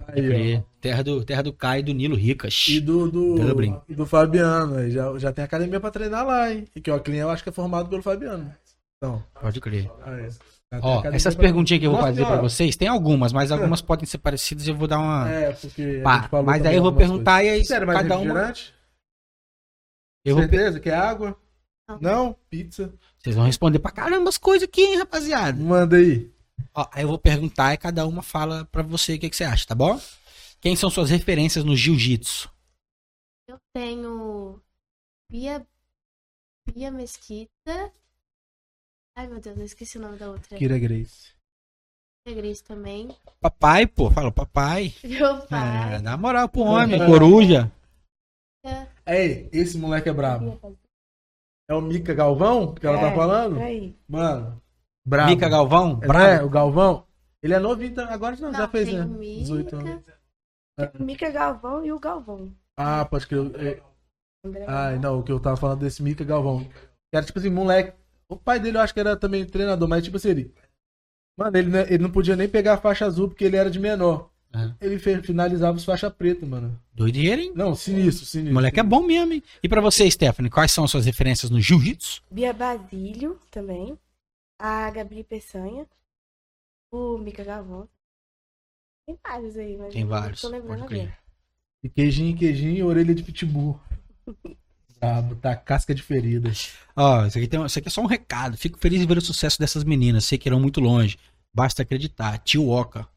Aí, ó. Terra do, terra do Caio e do Nilo Ricas. E do, do, Dublin. e do Fabiano. Já, já tem academia pra treinar lá, hein? E que ó, o cliente eu acho que é formado pelo Fabiano. Então, Pode crer. aí. Tem Ó, essas perguntinhas que eu vou Nossa fazer pra Senhora. vocês, tem algumas, mas algumas podem ser parecidas e eu vou dar uma. É, porque. a Pá, mas aí eu vou perguntar e aí coisas. Sério, mas cada uma. refrigerante? Eu vou, Certeza? Quer água? Não. Não? Pizza? vocês vão responder pra caramba as coisas aqui, hein, rapaziada. Manda aí. Ó, aí eu vou perguntar e cada uma fala pra você o que, que você acha, tá bom? Quem são suas referências no jiu-jitsu? Eu tenho Bia, Bia Mesquita. Ai meu Deus, eu esqueci o nome da outra. Kira Grace. Gris também. Papai, pô, fala papai. Meu É, pai. dá moral pro homem, coruja. Ei, esse moleque é brabo. É o Mica Galvão que ela tá É, falando? Aí. Mano, brabo. Mica Galvão, É, brabo. né? O Galvão. Ele é novinho, então, agora não, já Não, fez, tem né? Mica. 18 anos. O Mica Galvão e o Galvão. Ah, pode. É- André Ah, Galvão. não, o que eu tava falando desse Mica Galvão. Que Era tipo assim, moleque. O pai dele eu acho que era também treinador, mas tipo assim, ele. Mano, ele, não- ele não podia nem pegar a faixa azul porque ele era de menor. Aham. Ele fe- finalizava os faixa preta, mano. Doideira, hein? Não, sinistro, sinistro. moleque é bom mesmo, hein? E pra você, Stephanie, quais são suas referências no jiu-jitsu? Bia Basílio também. A Gabi Peçanha. O Mica Galvão. Tem vários aí, mas Tem vários, Tô lembrando pode crer. agora. E queijinho, queijinho e orelha de pitbull. Brabo, tá casca de ferida. Ó, isso aqui, tem, isso aqui é só um recado. Fico feliz em ver o sucesso dessas meninas. Sei que irão muito longe. Basta acreditar. Tio Oca.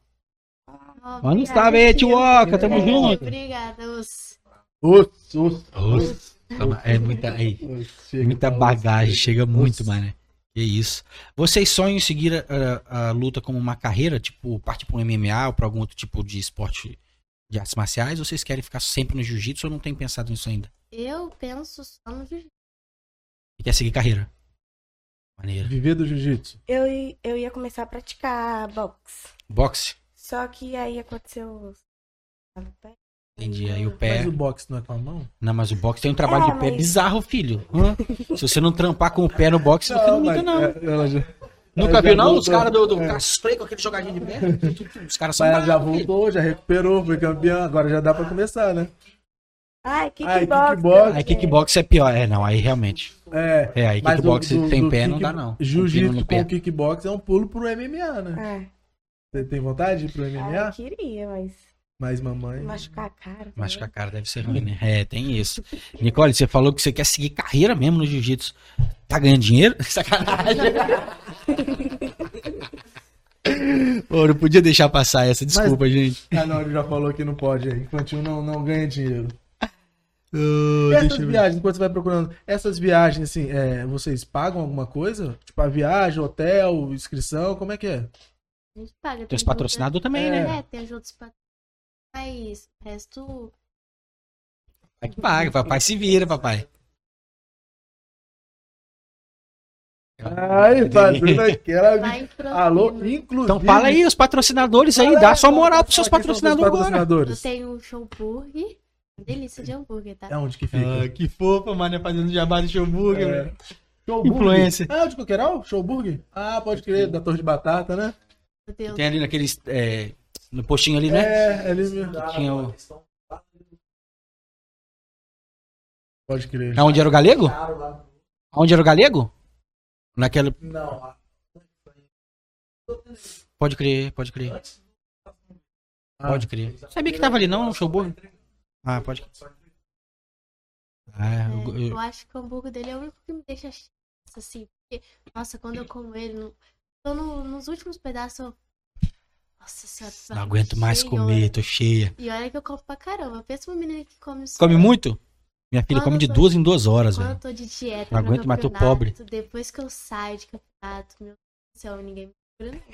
Oh, obrigada, salve aí, tio. Oca. Tamo É. junto. Obrigada, os. Osso, osso. Nossa, É muita, aí, muita tá, bagagem. Chega muito, mano. Que isso. Vocês sonham em seguir a, a luta como uma carreira? Tipo, partir pra um MMA ou pra algum outro tipo de esporte de artes marciais? Ou vocês querem ficar sempre no jiu-jitsu ou não tem pensado nisso ainda? Eu penso só no jiu E quer seguir carreira? Maneiro. Viver do jiu-jitsu. Eu, eu ia começar a praticar boxe. Boxe? Só que aí aconteceu. Entendi. Aí o pé. Mas o boxe não é com a mão? Não, mas o boxe tem um trabalho É, de pé mas- bizarro, filho. Hã? Se você não trampar com o pé no boxe, você não luta, não. é- ela já, Nunca viu, não? Os caras do, do É. com aquele jogadinho de pé? Os caras são Mas ela já voltou, já recuperou, foi campeã. Agora já dá pra começar, né? Ai, kickbox. kickbox. Aí kickbox é pior. É, não, aí realmente. É. É, aí kickbox do pé não dá, não. Jiu-jitsu com kickbox é um pulo pro MMA, né? É. Você tem vontade de ir pro Ah, eu MMA? queria, mas Mas mamãe. machucar a cara. Com a cara deve ser ruim, né? É, tem isso. Nicole, você falou que você quer seguir carreira mesmo no jiu-jitsu. Tá ganhando dinheiro? Sacanagem. Pô, não podia deixar passar essa, desculpa, gente. Ah, não, ele já falou que não pode. é. Infantil não, não ganha dinheiro. E essas viagens, enquanto você vai procurando, essas viagens, assim, é, vocês pagam alguma coisa? Tipo, a viagem, hotel, inscrição, como é que é? A gente paga. Tem os ajuda- patrocinadores também, É. né? É, tem dos patrocinadores. Mas o resto. Vai que paga, papai se vira, papai. Ai, fazendo aquela. Pro Alô, fino. inclusive. Então fala aí, os patrocinadores aí, dá sua moral pros seus os patrocinadores agora. Eu patrocinadores. tenho o showburg. Delícia de hambúrguer, tá? É onde que fica? que fofa, mano, fazendo jabá de showburger, É. Showburg. Influencer. Ah, de Coqueiral? Showburg? Ah, pode crer, da Torre de Batata, né? Tem ali naqueles. é, no postinho ali, né? É, ali mesmo. Tinha o... Pode crer. Aonde era o galego? Aonde era o galego? Naquela. Não, Pode crer, pode crer. Ah. Pode crer. Sabia que tava ali não, no showburger? Ah, pode crer. Ah, eu- eu, eu- acho que o hambúrguer dele é o único que me deixa assim. Porque, nossa, quando eu como ele, no, tô no- nos últimos pedaços, eu... Nossa senhora. não aguento mais cheia, comer, tô cheia. E olha que eu como pra caramba. Pensa uma menina que come. Come muito? Minha filha Quando come de duas em duas horas, velho. eu tô de dieta, Não aguento mais, tô pobre. Depois que eu saio de campeonato, meu Deus do céu, ninguém me.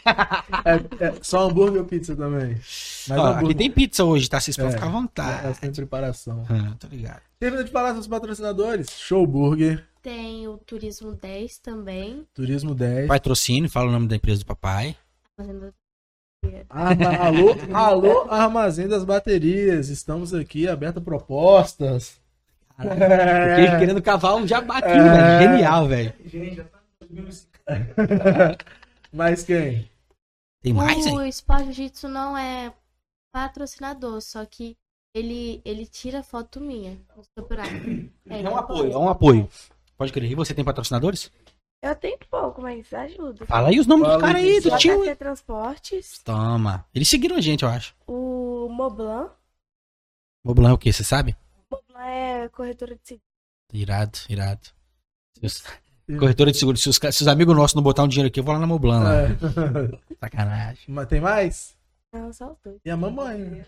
É, é só hambúrguer ou pizza também? Mas Ó, aqui tem pizza hoje, tá? Vocês podem É. ficar à é, vontade. sem preparação. Ah, tô ligado. Termina de falar dos patrocinadores. Showburger, Tem o Turismo 10 também. Turismo 10. Patrocínio, fala o nome da empresa do papai. Fazendo Arma- alô, alô, Armazém das Baterias. Estamos aqui, aberta propostas. Porque querendo cavar um jabá aqui, É. velho. Genial, velho. Mas quem? Tem mais, o? Sport Jiu-Jitsu não é patrocinador, só que ele, ele tira foto minha. É, É um apoio, é um apoio. Pode crer. E você tem patrocinadores? Eu tenho pouco, mas ajuda. Fala aí os nomes Fala dos caras aí, do tio. JT Transportes, Toma. Eles seguiram a gente, eu acho. o Moblan. Moblan é o quê? Você sabe? Moblan é corretora de seguro. Irado, irado. Os- Corretora de seguro. Se os, se os amigos nossos não botar um dinheiro aqui, eu vou lá na Moblan. Lá. É. Sacanagem. Mas tem mais? Não, só os dois. E a mamãe? né?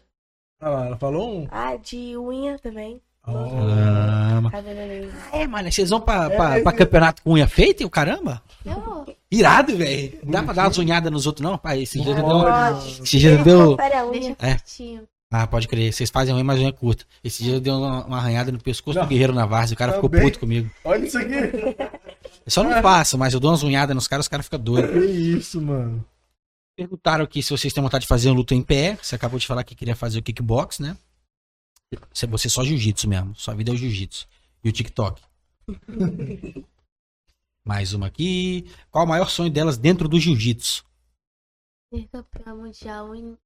Olha lá, ela falou um. Ah, de unha também. Tá vendo ali? É, mano, vocês vão pra, pra, É, pra campeonato com unha feita e o caramba? Eu, Irado, velho. Dá pra dar umas unhadas nos outros, não? Pai, esse dia já deu. Esse dia deu. É. Ah, pode crer. Vocês fazem unha, mas unha curta. Esse dia eu dei uma, uma arranhada no pescoço Não. do guerreiro na várzea. O cara ficou puto comigo. Olha isso aqui. Eu só não faço, mas eu dou umas unhadas nos caras, os caras ficam doidos. Que isso, mano. Perguntaram aqui se vocês têm vontade de fazer um luta em pé. Você acabou de falar que queria fazer o kickbox, né? Você você só jiu-jitsu mesmo. Sua vida é o jiu-jitsu. E o TikTok. Mais uma aqui. Qual o maior sonho delas dentro do jiu-jitsu? Ser campeão mundial em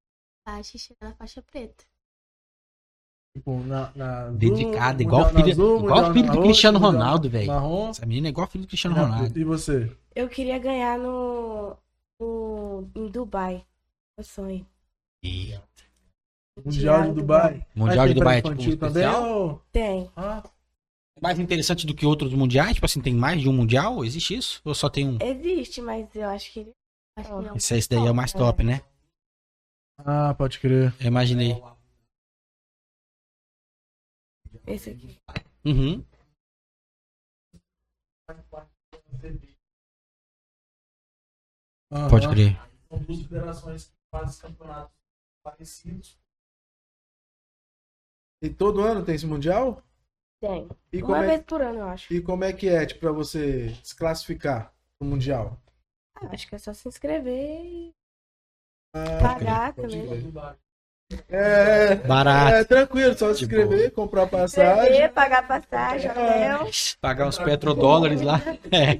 faixa e chegar na faixa preta. Tipo, na, na Dedicada, igual na filha- azul, igual mundial filho do Cristiano mundial Ronaldo, na velho. Marrom. Essa menina é igual filho do Cristiano Ronaldo. E você? Eu queria ganhar no, no em Dubai. Meu sonho. E Mundial de Dubai. Mundial de Dubai é tipo infantil também, especial? ou- Tem. Ah, mais interessante do que outros mundiais? Tipo assim, tem mais de um mundial? Existe isso? Ou só tem um? Existe, mas eu acho que ele. Acho que não. Esse, esse daí é o mais top, né? Ah, pode crer. Eu imaginei. Esse aqui. Uhum. Aham. Pode crer. São duas federações que fazem campeonatos parecidos. E todo ano tem esse mundial? Tem. E como, Uma é, vez por ano, eu acho. e como é que é, tipo, pra você se classificar pro mundial? Ah, acho que é só se inscrever e pagar também. crer. É, Barato. é tranquilo, só se inscrever, comprar passagem. Beber, pagar passagem, hotel. Pagar uns petrodólares lá. É.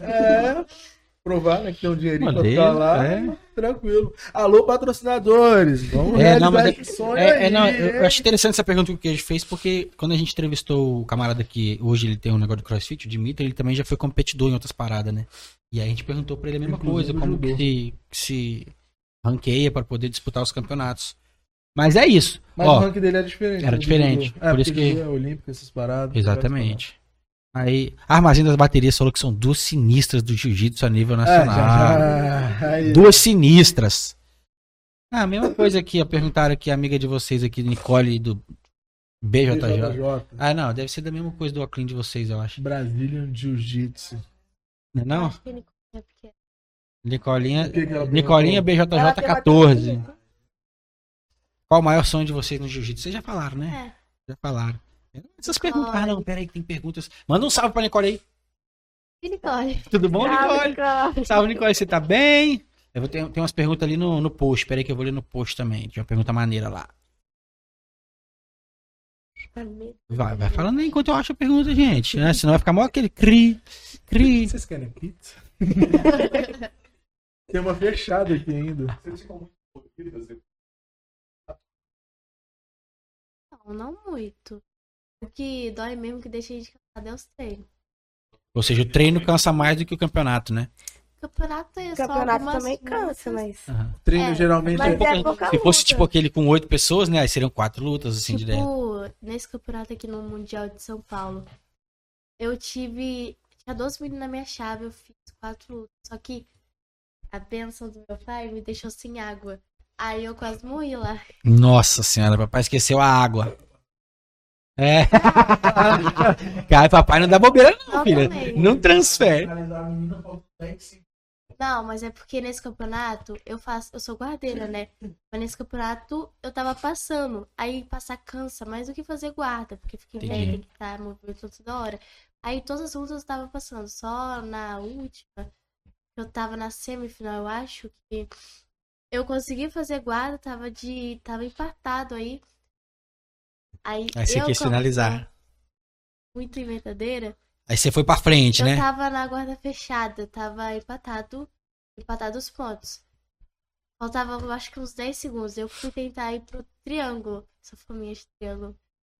É, provar né, que tem um dinheirinho pra Maneiro, ficar lá. é. Tranquilo. Alô, patrocinadores. Vamos É, não, mas é, é, é, não, eu, acho interessante essa pergunta que o Queijo fez, porque quando a gente entrevistou o camarada que hoje ele tem um negócio de crossfit, o Dimitri, ele também já foi competidor em outras paradas, né? E aí a gente perguntou pra ele a mesma Inclusive coisa, como que se, que se ranqueia pra poder disputar os campeonatos. Mas é isso. Mas Ó, o ranking dele era diferente. era né, diferente, É, por isso que- é olímpico, essas paradas. Exatamente. Aí, a Armazém das Baterias falou que são duas sinistras do jiu-jitsu a nível É, nacional. já, já, aí, Duas sinistras. Ah, a mesma coisa aqui, ó, perguntaram aqui, a amiga de vocês aqui, Nicole do BJJ. BJJ, Ah, não, deve ser da mesma coisa do Oclean de vocês, eu acho. Brazilian Jiu-Jitsu. Não é não? É Nicolinha, O que que ela Nicolinha? BJJ Ela tem uma 14. teoria. Qual o maior sonho de vocês no jiu-jitsu? Vocês já falaram, né? É, Já falaram. Essas perguntas. Ah, não, peraí, que tem perguntas. Manda um salve pra Nicole aí. e Nicole. Tudo bom, Salve, Nicole? Nicole. Salve, Nicole, você tá bem? Eu vou ter, tem umas perguntas ali no, no post. Peraí que eu vou ler no post também. Tinha uma pergunta maneira lá. Vai, vai falando aí enquanto eu acho a pergunta, gente. Né? Senão vai ficar mó aquele cri, cri. Vocês querem pizza? Tem uma fechada aqui ainda. Não, não muito. O que dói mesmo que deixa a gente cansado é os treinos. Ou seja, o treino cansa mais do que o campeonato, né? Campeonato é O só campeonato também cansa, lutas. mas. Aham. Treino É, geralmente mas é... é pouca Se fosse tipo aquele com oito pessoas, né? Aí seriam quatro lutas, assim, direto. Tipo, nesse campeonato aqui no Mundial de São Paulo, eu tive. Tinha 12 meninos na minha chave, eu fiz quatro lutas. Só que a bênção do meu pai me deixou sem água. Aí eu quase morri lá. Nossa senhora, papai esqueceu a água. É. Cara, papai não dá bobeira, não, filha. Não transfere. Não, mas é porque nesse campeonato eu faço, eu sou guardeira, né? Mas nesse campeonato eu tava passando. Aí passar cansa mais do que fazer guarda, porque fica em pé, tem que estar movimentando toda hora. Aí todas as lutas eu tava passando. Só na última, eu tava na semifinal, eu acho que eu consegui fazer guarda, tava de. tava empatado aí. Aí, Aí você eu, quis finalizar. sou Muito inventadeira. Aí você foi pra frente, Eu né? tava na guarda fechada, tava empatado, empatado os pontos. Faltava, eu acho que uns 10 segundos. Eu fui tentar ir pro triângulo. Essa fominha de triângulo.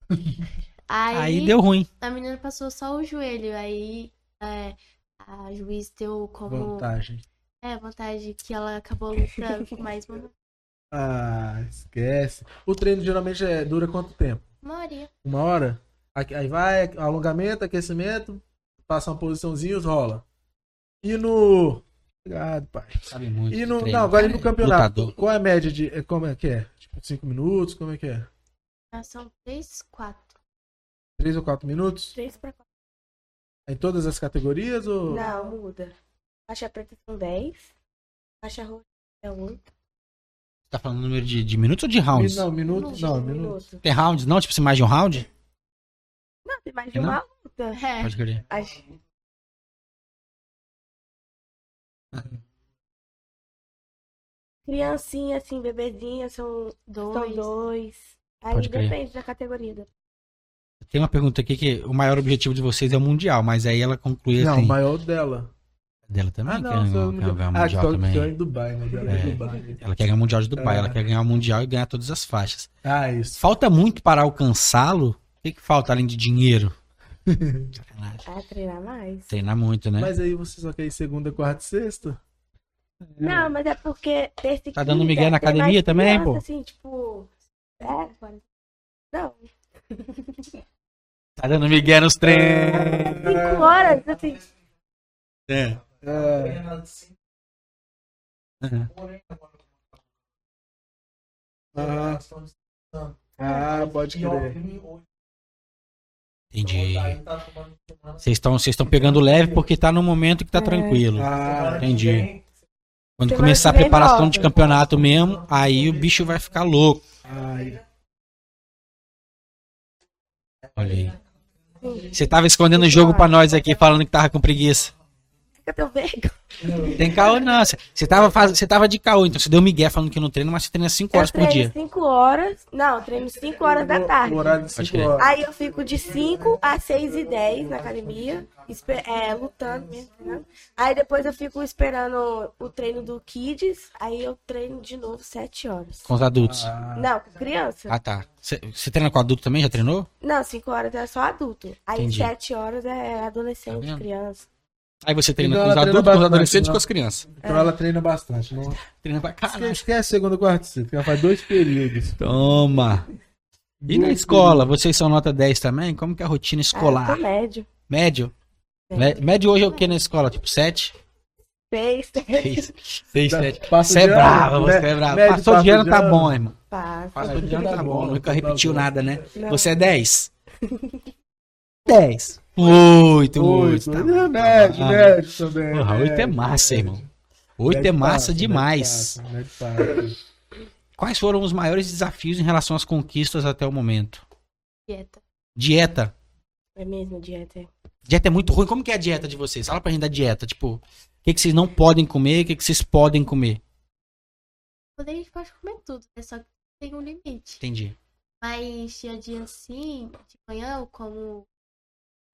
Aí, Aí deu ruim. a menina passou só o joelho. Aí é, a juiz deu como. Vantagem. É, vantagem que ela acabou lutando com mais uma, Ah, esquece. O treino geralmente é, dura quanto tempo? Uma horinha. Uma hora? Aqui- Aí vai, alongamento, aquecimento, passa uma posiçãozinha, rola. E no. Obrigado, pai. Sabe muito. E no. treino. Não, agora e no campeonato. Lutador. Qual é a média de. é, Como é que é? Tipo, 5 minutos? Como é que é? Ah, São 3, 4. 3 ou 4 minutos? 3 pra 4. Em todas as categorias ou. Não, muda. Faixa preta são 10. Faixa roxa é 8. Tá falando número de, de minutos ou de rounds? Não, minutos. Não, minutos. minuto. Tem rounds, não? Tipo, assim, mais de um round? Não, tem mais de Não? uma luta. É, Pode querer. As- Criancinha, assim, bebezinha, são, são dois. dois. Aí Pode crer. depende da categoria. Tem uma pergunta aqui que o maior objetivo de vocês é o Mundial, mas aí ela conclui Não, assim. o maior dela. Dela também Ah, quer não, ganhar, só quer ganhar o Ah, Mundial tô- também. em Dubai, né? Dela é. É. Dubai. Ela quer ganhar o Mundial de Dubai, É. ela quer ganhar o Mundial e ganhar todas as faixas. Ah, isso. Falta muito para alcançá-lo? O que, que falta além de dinheiro? Ah, treinar mais. Treinar muito, né? Mas aí você só quer ir segunda, quarta e sexta? Não, mas é porque terça e Tá dando migué na mais academia também, criança, pô? Assim, tipo. É, não. Tá dando migué nos treinos. Cinco horas, assim. É. É. Ah, ah, pode crer. Entendi. Vocês estão vocês estão pegando leve porque tá no momento que tá É. tranquilo. Ah, Entendi. Quando começar a preparação de campeonato mesmo, aí o bicho vai ficar louco. ai. Olha aí. Você tava escondendo o jogo pra nós aqui, falando que tava com preguiça. Eu tenho vergonha. Tem caô não. Você tava, faz... você tava de caô, então você deu migué falando que não treina, mas você treina 5 horas por dia. 5 horas. Não, eu treino 5 horas da tarde. O horário de Pode 5 crer. horas. Aí eu fico de 5 a 6 e 10 na academia, é, lutando mesmo, treinando. Aí depois eu fico esperando o treino do Kids, aí eu treino de novo 7 horas. Com os adultos. Ah, Não, com criança. Ah, tá. Você treina com adulto também? Já treinou? Não, 5 horas é só adulto. Aí Entendi. 7 horas é Tá adolescente, vendo? criança. Aí você treina Então com os treina adultos, com os adolescentes e não? com as crianças. Então ela treina bastante. Não... Treina pra caralho. Esquece segunda, quarta e sexta. Ela faz dois períodos. Toma! E na Dois escola, vocês são nota 10 também? Como que é a rotina Ah, escolar? tô médio. Médio? Mé- Médio hoje é o que na escola? Tipo 7? 6, 6, 6 Tá, 7. passa Você é brava, você é brava. médio Passou de ano, de tá ano. bom, irmão. passa. Passou de ano, Tá tá bom. Nunca repetiu nada, né? Não. Você é 10? 10. 8, 8. Oito. Tá É bom, médio, bom. médio também. Porra, 8 é massa, médio. irmão. 8 é massa passa, demais. médio passa, médio passa. Quais foram os maiores desafios em relação às conquistas até o momento? Dieta. Dieta. É mesmo, dieta. Dieta é muito ruim. Como que é a dieta de vocês? Fala pra gente da dieta. Tipo, o que, que vocês não podem comer, o que, que vocês podem comer? Quando a gente pode comer tudo, né? Só que tem um limite. Entendi. Mas dia a dia assim, de manhã eu como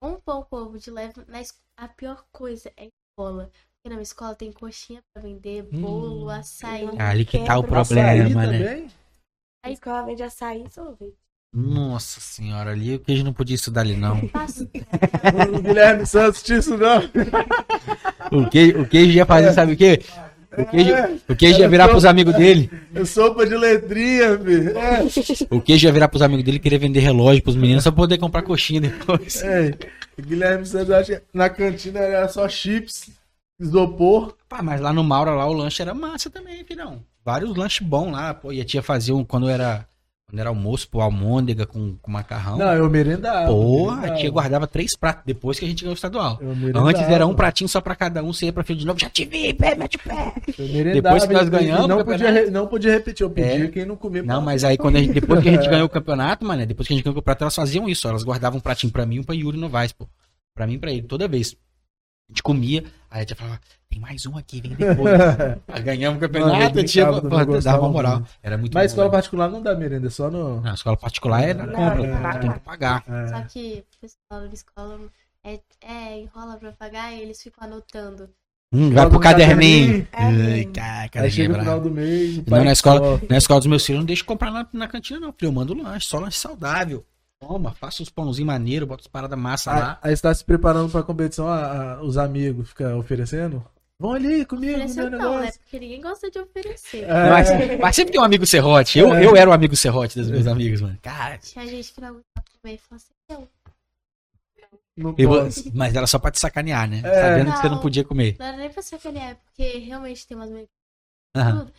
um pão com ovo de leve, mas a pior coisa é escola. Porque na minha escola tem coxinha pra vender, bolo, Hum. açaí. Ali que tá o problema, Açaí né? também? A escola vende açaí e sorvete. Nossa senhora, ali o queijo não podia estudar ali, não. O Guilherme Santos tinha isso não. O queijo, o queijo ia fazer, sabe o quê? O queijo, o queijo ia virar só- pros amigos dele. É sopa de letrinha, filho. É. O queijo ia virar pros amigos dele querer vender relógio pros meninos só pra poder comprar coxinha depois. É. O Guilherme Santos, acho que na cantina era só chips, isopor. Pá, mas lá no Maura, lá o lanche era massa também, filhão. Vários lanches bons lá, pô. E a tia fazia um, quando era, quando era almoço, pô, almôndega com, com macarrão. Não, eu merendava. Porra, a tia guardava três pratos depois que a gente ganhou o estadual. Eu merendava. Antes era um pratinho só pra cada um, você ia pra fila de novo, já te vi, pé, mete o pé. Eu merendava, Depois que nós ganhamos Não podia, re- não podia repetir. Eu pedia É. quem não comia. Não, mas aí quando a gente, depois que a gente ganhou o campeonato, mano, depois que a gente ganhou o campeonato, elas faziam isso, elas guardavam um pratinho pra mim e um pra Yuri Novaes, pô. Pra mim e pra ele, toda vez. A gente comia, aí a tia falava, tem mais um aqui, vem depois. Aí ganhamos o Mano, campeonato, a tia pô, dava uma moral. Era muito Mas bom, escola né? particular não dá merenda, é só no. Não, a escola particular é na Não, compra, tem que pagar. tem que pagar. É. Só que o pessoal da escola é, é, enrola pra pagar e eles ficam anotando. Hum, vai pro caderninho. caderninho. Ai, cara, cara Aí chega no bravo. final do mês. Não, na escola, na escola dos meus filhos, eu não deixo comprar na, na cantina, não. Filho, eu mando lanche, só lanche saudável. Toma, faça os pãozinhos maneiros, bota as paradas massa Aí, lá. aí você tá se preparando pra competição, a- a- os amigos ficam oferecendo? Vão ali comigo, Oferecer meu não, né? negócio. Porque ninguém gosta de oferecer. É. Mas, mas sempre tem um amigo serrote. Eu, É. eu era o amigo serrote dos meus amigos, mano. Cara, Tinha gente que não aguentava comer e falou assim, não, Não eu- mas era só pra te sacanear, né? É. Sabendo que você não Não. podia comer. não era nem pra sacanear, porque realmente tem umas meninas Aham.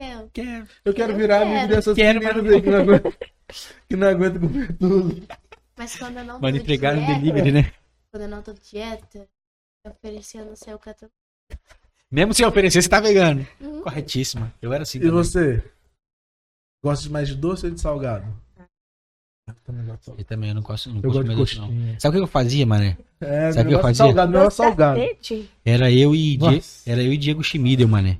É, Quero. Eu quero Eu virar quero. amigo dessas Quero, meninas mas- aí que não que não aguenta comer tudo. Mas quando eu não Manda tô entregar no dieta, delivery, né? Quando eu não tô de dieta, eu oferecia no seu catando. Mesmo sem oferecer, você tá vegano. Uhum. Corretíssima. Eu era assim E também. você? Gosta de mais de doce ou de salgado? Eu também gosto. Eu eu não gosto, não Eu gosto gosto de mais disso, não. coxinha. Sabe o que eu fazia, mané? É, Sabe o que eu negócio fazia? Salgado, meu é Doce salgado. Era eu e, Die... Nossa. era eu e Diego Schmidel, mané.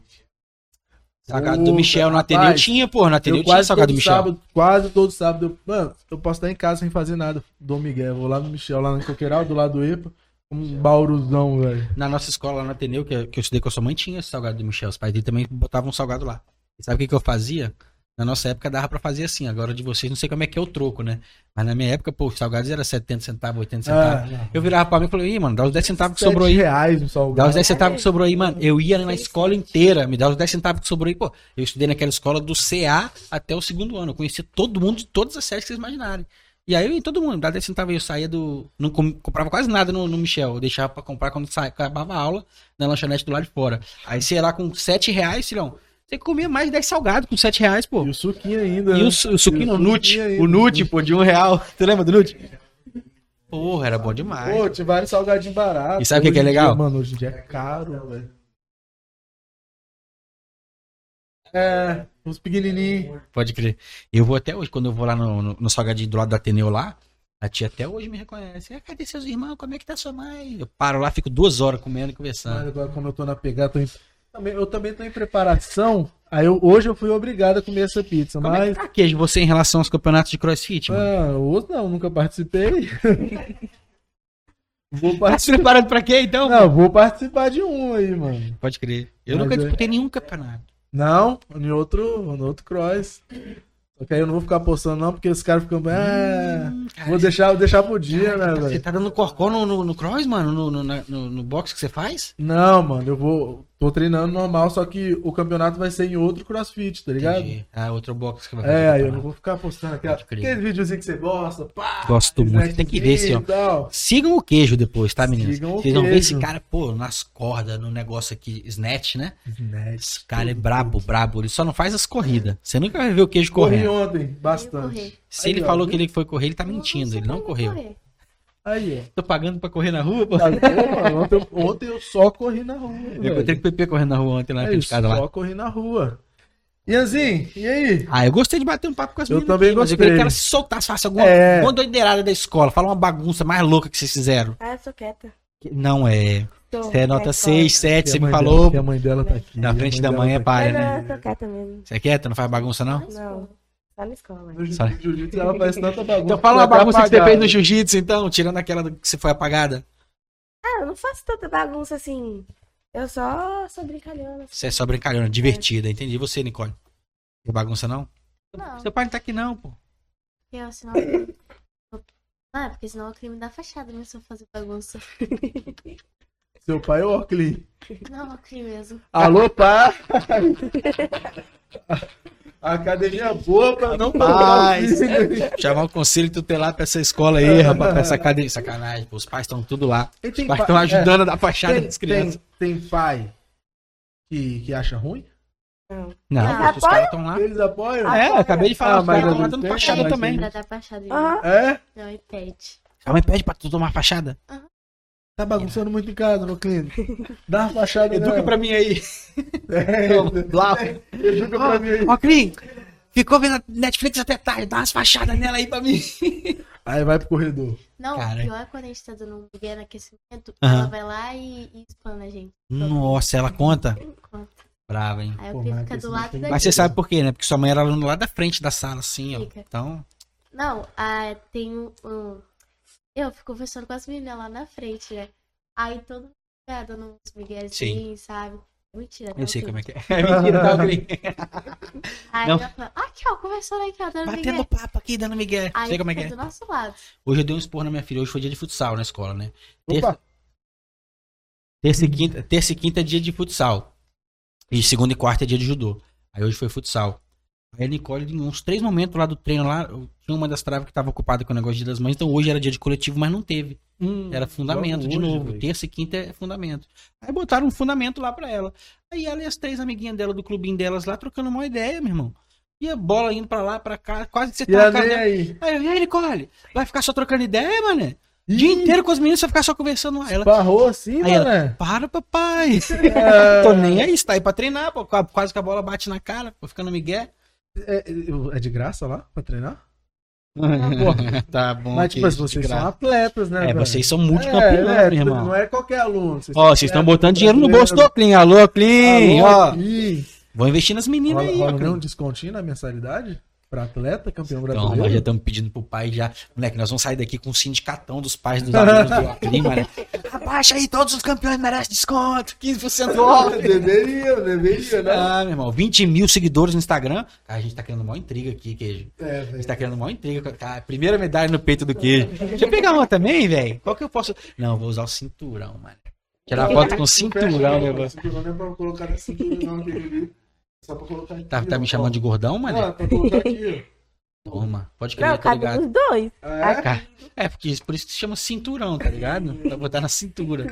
Salgado do Michel no Ateneu rapaz, tinha, pô. No Ateneu Eu tinha salgado do Michel. sábado, quase todo sábado, eu, mano, eu posso estar em casa sem fazer nada. Dom Miguel, vou lá no Michel, lá no Coqueiral, do lado do EPA, um bauruzão, velho. Na nossa escola lá no Ateneu, que, eu- que eu estudei com a sua mãe, tinha esse salgado do Michel. Os pais dele também botavam um salgado lá. E sabe o que, que eu fazia? Na nossa época dava pra fazer assim. Agora de vocês, não sei como é que é o troco, né? Mas na minha época, pô, os salgados era 70 centavos, 80 centavos. Ah, Eu virava pra mim e falei, ih, mano, dá os 10 centavos que sobrou aí. reais salgado. Dá os 10 centavos que sobrou aí, mano. Eu ia na escola inteira, me dá os 10 centavos que sobrou aí, pô. Eu estudei naquela escola do CA até o segundo ano. Eu conhecia todo mundo de todas as séries que vocês imaginarem. E aí eu ia todo mundo, dá 10 centavos aí, eu saía do. Não com- comprava quase nada no, no Michel. Eu deixava pra comprar quando sa... acabava a aula na lanchonete do lado de fora. Aí você ia lá com 7 reais, filhão. Você comia mais de 10 salgados com 7 reais, pô. E o suquinho ainda. E né? o, su- o suquinho, E o Nute. O Nute, pô, de um real. Tu lembra do Nute? Porra, era bom demais. Pô, tinha vários salgadinhos baratos. E sabe o que que é Hoje em legal? dia, mano, hoje em dia é caro, velho. É, os pequenininhos. Pode crer. Eu vou até hoje, quando eu vou lá no, no, no salgadinho do lado do Ateneu lá, A tia até hoje me reconhece. Ah, cadê seus irmãos? Como é que tá sua mãe? Eu paro lá, fico duas horas comendo e Mas conversando. agora, como eu tô na pegada, tô eu também tô em preparação. Aí eu- hoje eu fui obrigado a comer essa pizza, Como é que mas. tá, Queijo, você em relação aos campeonatos de crossfit, mano? Ah, outro não, nunca participei. vou Tá se participar. preparando pra quê, então? Não, vou participar de um aí, mano. Pode crer. Eu Mas nunca é- disputei nenhum campeonato. Não, em outro, no outro cross. Só que aí eu não vou ficar postando não, porque os caras ficam. Ah, Hum, cara, vou deixar, vou deixar pro dia, né, Você velho? tá dando corcó no, no, no cross, mano? No, no, no, no box que você faz? Não, mano, eu vou. Tô treinando normal, só que o campeonato vai ser em outro crossfit, tá ligado? Entendi. Ah, outro box que vai É, fazer aí eu não vou ficar postando aquela, aquele videozinho que você gosta, pá. Gosto muito. Tem que ver, snackzinho senhor. e tal. Sigam o queijo depois, tá, meninas? Sigam o Vocês vão ver esse cara, pô, nas cordas, no negócio aqui, snatch, né? Snack. Esse cara é brabo, brabo. Ele só não faz as corridas. Você nunca vai ver o queijo Corri correndo. ontem, bastante. correr. Se Aí, ele ó, falou viu? que ele foi correr, ele tá mentindo. Ele não correu. correr. Aí, ó. Tô pagando pra correr na rua, pô. Tá? Ontem, eu- ontem eu só corri na rua. Eu velho. encontrei com o PP correndo na rua ontem lá na É de casa lá. só corri na rua. Ianzinho, e aí? Ah, eu gostei de bater um papo com as Eu meninas. também aqui, mas Eu gostei. queria que elas se soltassem, façam alguma, É. alguma doideirada da escola. Fala uma bagunça mais louca que vocês fizeram. Ah, eu sou quieta. Não é. Você é nota quieta. 6, 7, Que você me falou. dela- a mãe dela tá aqui. Na frente da mãe é tá Mas né? não, eu sou quieta mesmo. Você é quieta? Não faz bagunça, não? Não, só na escola. No Só- jiu-jitsu ela faz tanta bagunça. Então fala uma tá bagunça que você apagada. fez no jiu-jitsu, então, tirando aquela que você foi apagada. Ah, eu não faço tanta bagunça assim. Eu só sou brincalhona. Você é só brincalhona, divertida. Entendi você, Nicole. Não bagunça, não? Não, Seu pai não tá aqui, não, pô. eu, senão... Ah, porque senão é o crime da fachada, né? Se eu fazer bagunça. Seu pai é o Ocli. Não, é o crime mesmo. Alô, pai! A academia boa pra não pagar Rapaz. Chamar o conselho tutelar pra essa escola aí, rapaz, pra essa academia. Sacanagem, pô. Os pais estão tudo lá. E Os tem pais pa- estão ajudando a dar é, fachada tem, das crianças. tem, tem pai que, que acha ruim? Não. Não, Ah, os caras estão lá. Eles apoiam? É, eu acabei de falar, Ah, mas estão lá dando fachada também. Pra dar fachada. Aham. É? Não, impede. A mãe pede pra tu tomar fachada? Tá bagunçando muito em casa, meu. Dá uma fachada Educa nela. pra mim aí. É, Lá. educa pra mim aí. Ó, Clin, ficou vendo a Netflix até tarde, dá umas fachadas nela aí pra mim. Aí vai pro corredor. Não, Cara. o pior é quando a gente tá dando um migué no aquecimento, ela vai lá e, e espana a gente. Nossa, ela conta? Conta. Brava, hein? Aí Pô, fico mas fica do lado da Mas você sabe por quê, né? Porque sua mãe era lá da frente da sala, assim, ó. Fica. Então, Não, ah, tem um, um- Eu fico conversando com as meninas lá na frente, né? Aí todo mundo fica dando uns migués Sim. sabe? Mentira, eu sei como é que é. É mentira, tá, Clin? Aí Não. ela fala, aqui ó, conversando aqui, ó, dando Batendo migué. papo aqui, dando migué. Aí Sei como é que fica é. do nosso lado. Hoje eu dei um esporro na minha filha. Hoje foi dia de futsal na escola, né? Opa, terça, e quinta, terça e quinta é dia de futsal. E segunda e quarta é dia de judô. Aí hoje foi futsal. Aí a Nicole, em uns três momentos lá do treino lá, tinha uma das travas que estava ocupada com o negócio de das mães. Então hoje era dia de coletivo, mas não teve. hum, Era fundamento de novo. Terça e quinta é fundamento. Aí botaram um fundamento lá pra ela. Aí ela e as três amiguinhas dela do clubinho delas lá trocando uma ideia, meu irmão. E a bola indo pra lá, pra cá, quase que você tá na aí? Aí eu, e aí, Nicole? Vai ficar só trocando ideia, mané? O dia inteiro com as meninas, você vai ficar só conversando lá. Ela, Parrou assim, Aí ela- mané? para, papai. É, Tô nem aí, você tá aí pra treinar, pô. Quase que a bola bate na cara, pô, ficando migué. É, é de graça lá pra treinar? tá bom. Mas, tipo, assim, vocês são atletas, né? É, velho? vocês são multicampeões, É, é, irmão. Não é qualquer aluno. Ó, vocês estão botando dinheiro no bolso do Clean. Alô, Clean. Ó, Vou investir nas meninas Rola, aí, ó. rola Clean. um descontinho na mensalidade? Pra atleta, campeão Então, brasileiro? nós já estamos pedindo pro pai já. Moleque, nós vamos sair daqui com um sindicatão dos pais dos alunos do Oclim, mano. Abaixa aí, todos os campeões merecem desconto, 15% off. Deveria, deveria, né? Ah, meu irmão, 20 mil seguidores no Instagram. Cara, a gente tá criando uma intriga aqui, queijo. É, A velho. gente tá criando uma intriga. Cara, primeira medalha no peito do queijo. Deixa eu pegar uma também, velho. Qual que eu posso. Não, vou usar o cinturão, mano. Tirar foto com o cinturão, meu irmão. Cinturão não é pra colocar nesse cinturão aqui, ali. Só pra colocar aqui. Tá, tá ó. me chamando de gordão, mano? Ah, pra colocar aqui, Toma, pode crer, Não, tá ligado. os dois. ó. Ah, é? É, porque por isso que se chama cinturão, tá ligado? Pra botar na cintura.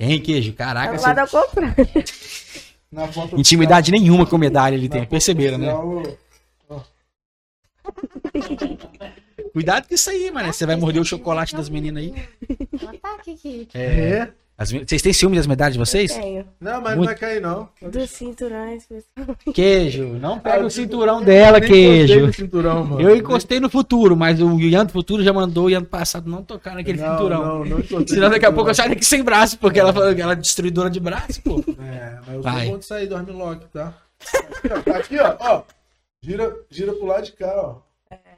Hein, queijo? Caraca, você... comprar. Na foto intimidade nenhuma com medalha ele tem, perceberam, né? oficial, Cuidado com isso aí, mano. Você vai morder o chocolate das meninas aí. Tá aqui, aqui. É. As Vocês têm ciúme das medalhas de vocês? Tenho. Não, mas não Muito- vai cair, não. Dos cinturões, pessoal. Queijo, não pega Ah, o cinturão dela, queijo. no cinturão, mano. Eu encostei no futuro, mas o Ian do futuro já mandou o Ian do passado não tocar naquele Não, cinturão. Não, não encostei Senão daqui a pouco eu saio daqui sem braço, porque ela falou que ela é destruidora de braço, pô. É, mas eu Vai. de sair do armlock, tá? Aqui, ó. Aqui, ó. ó. Gira, gira pro lado de cá, ó.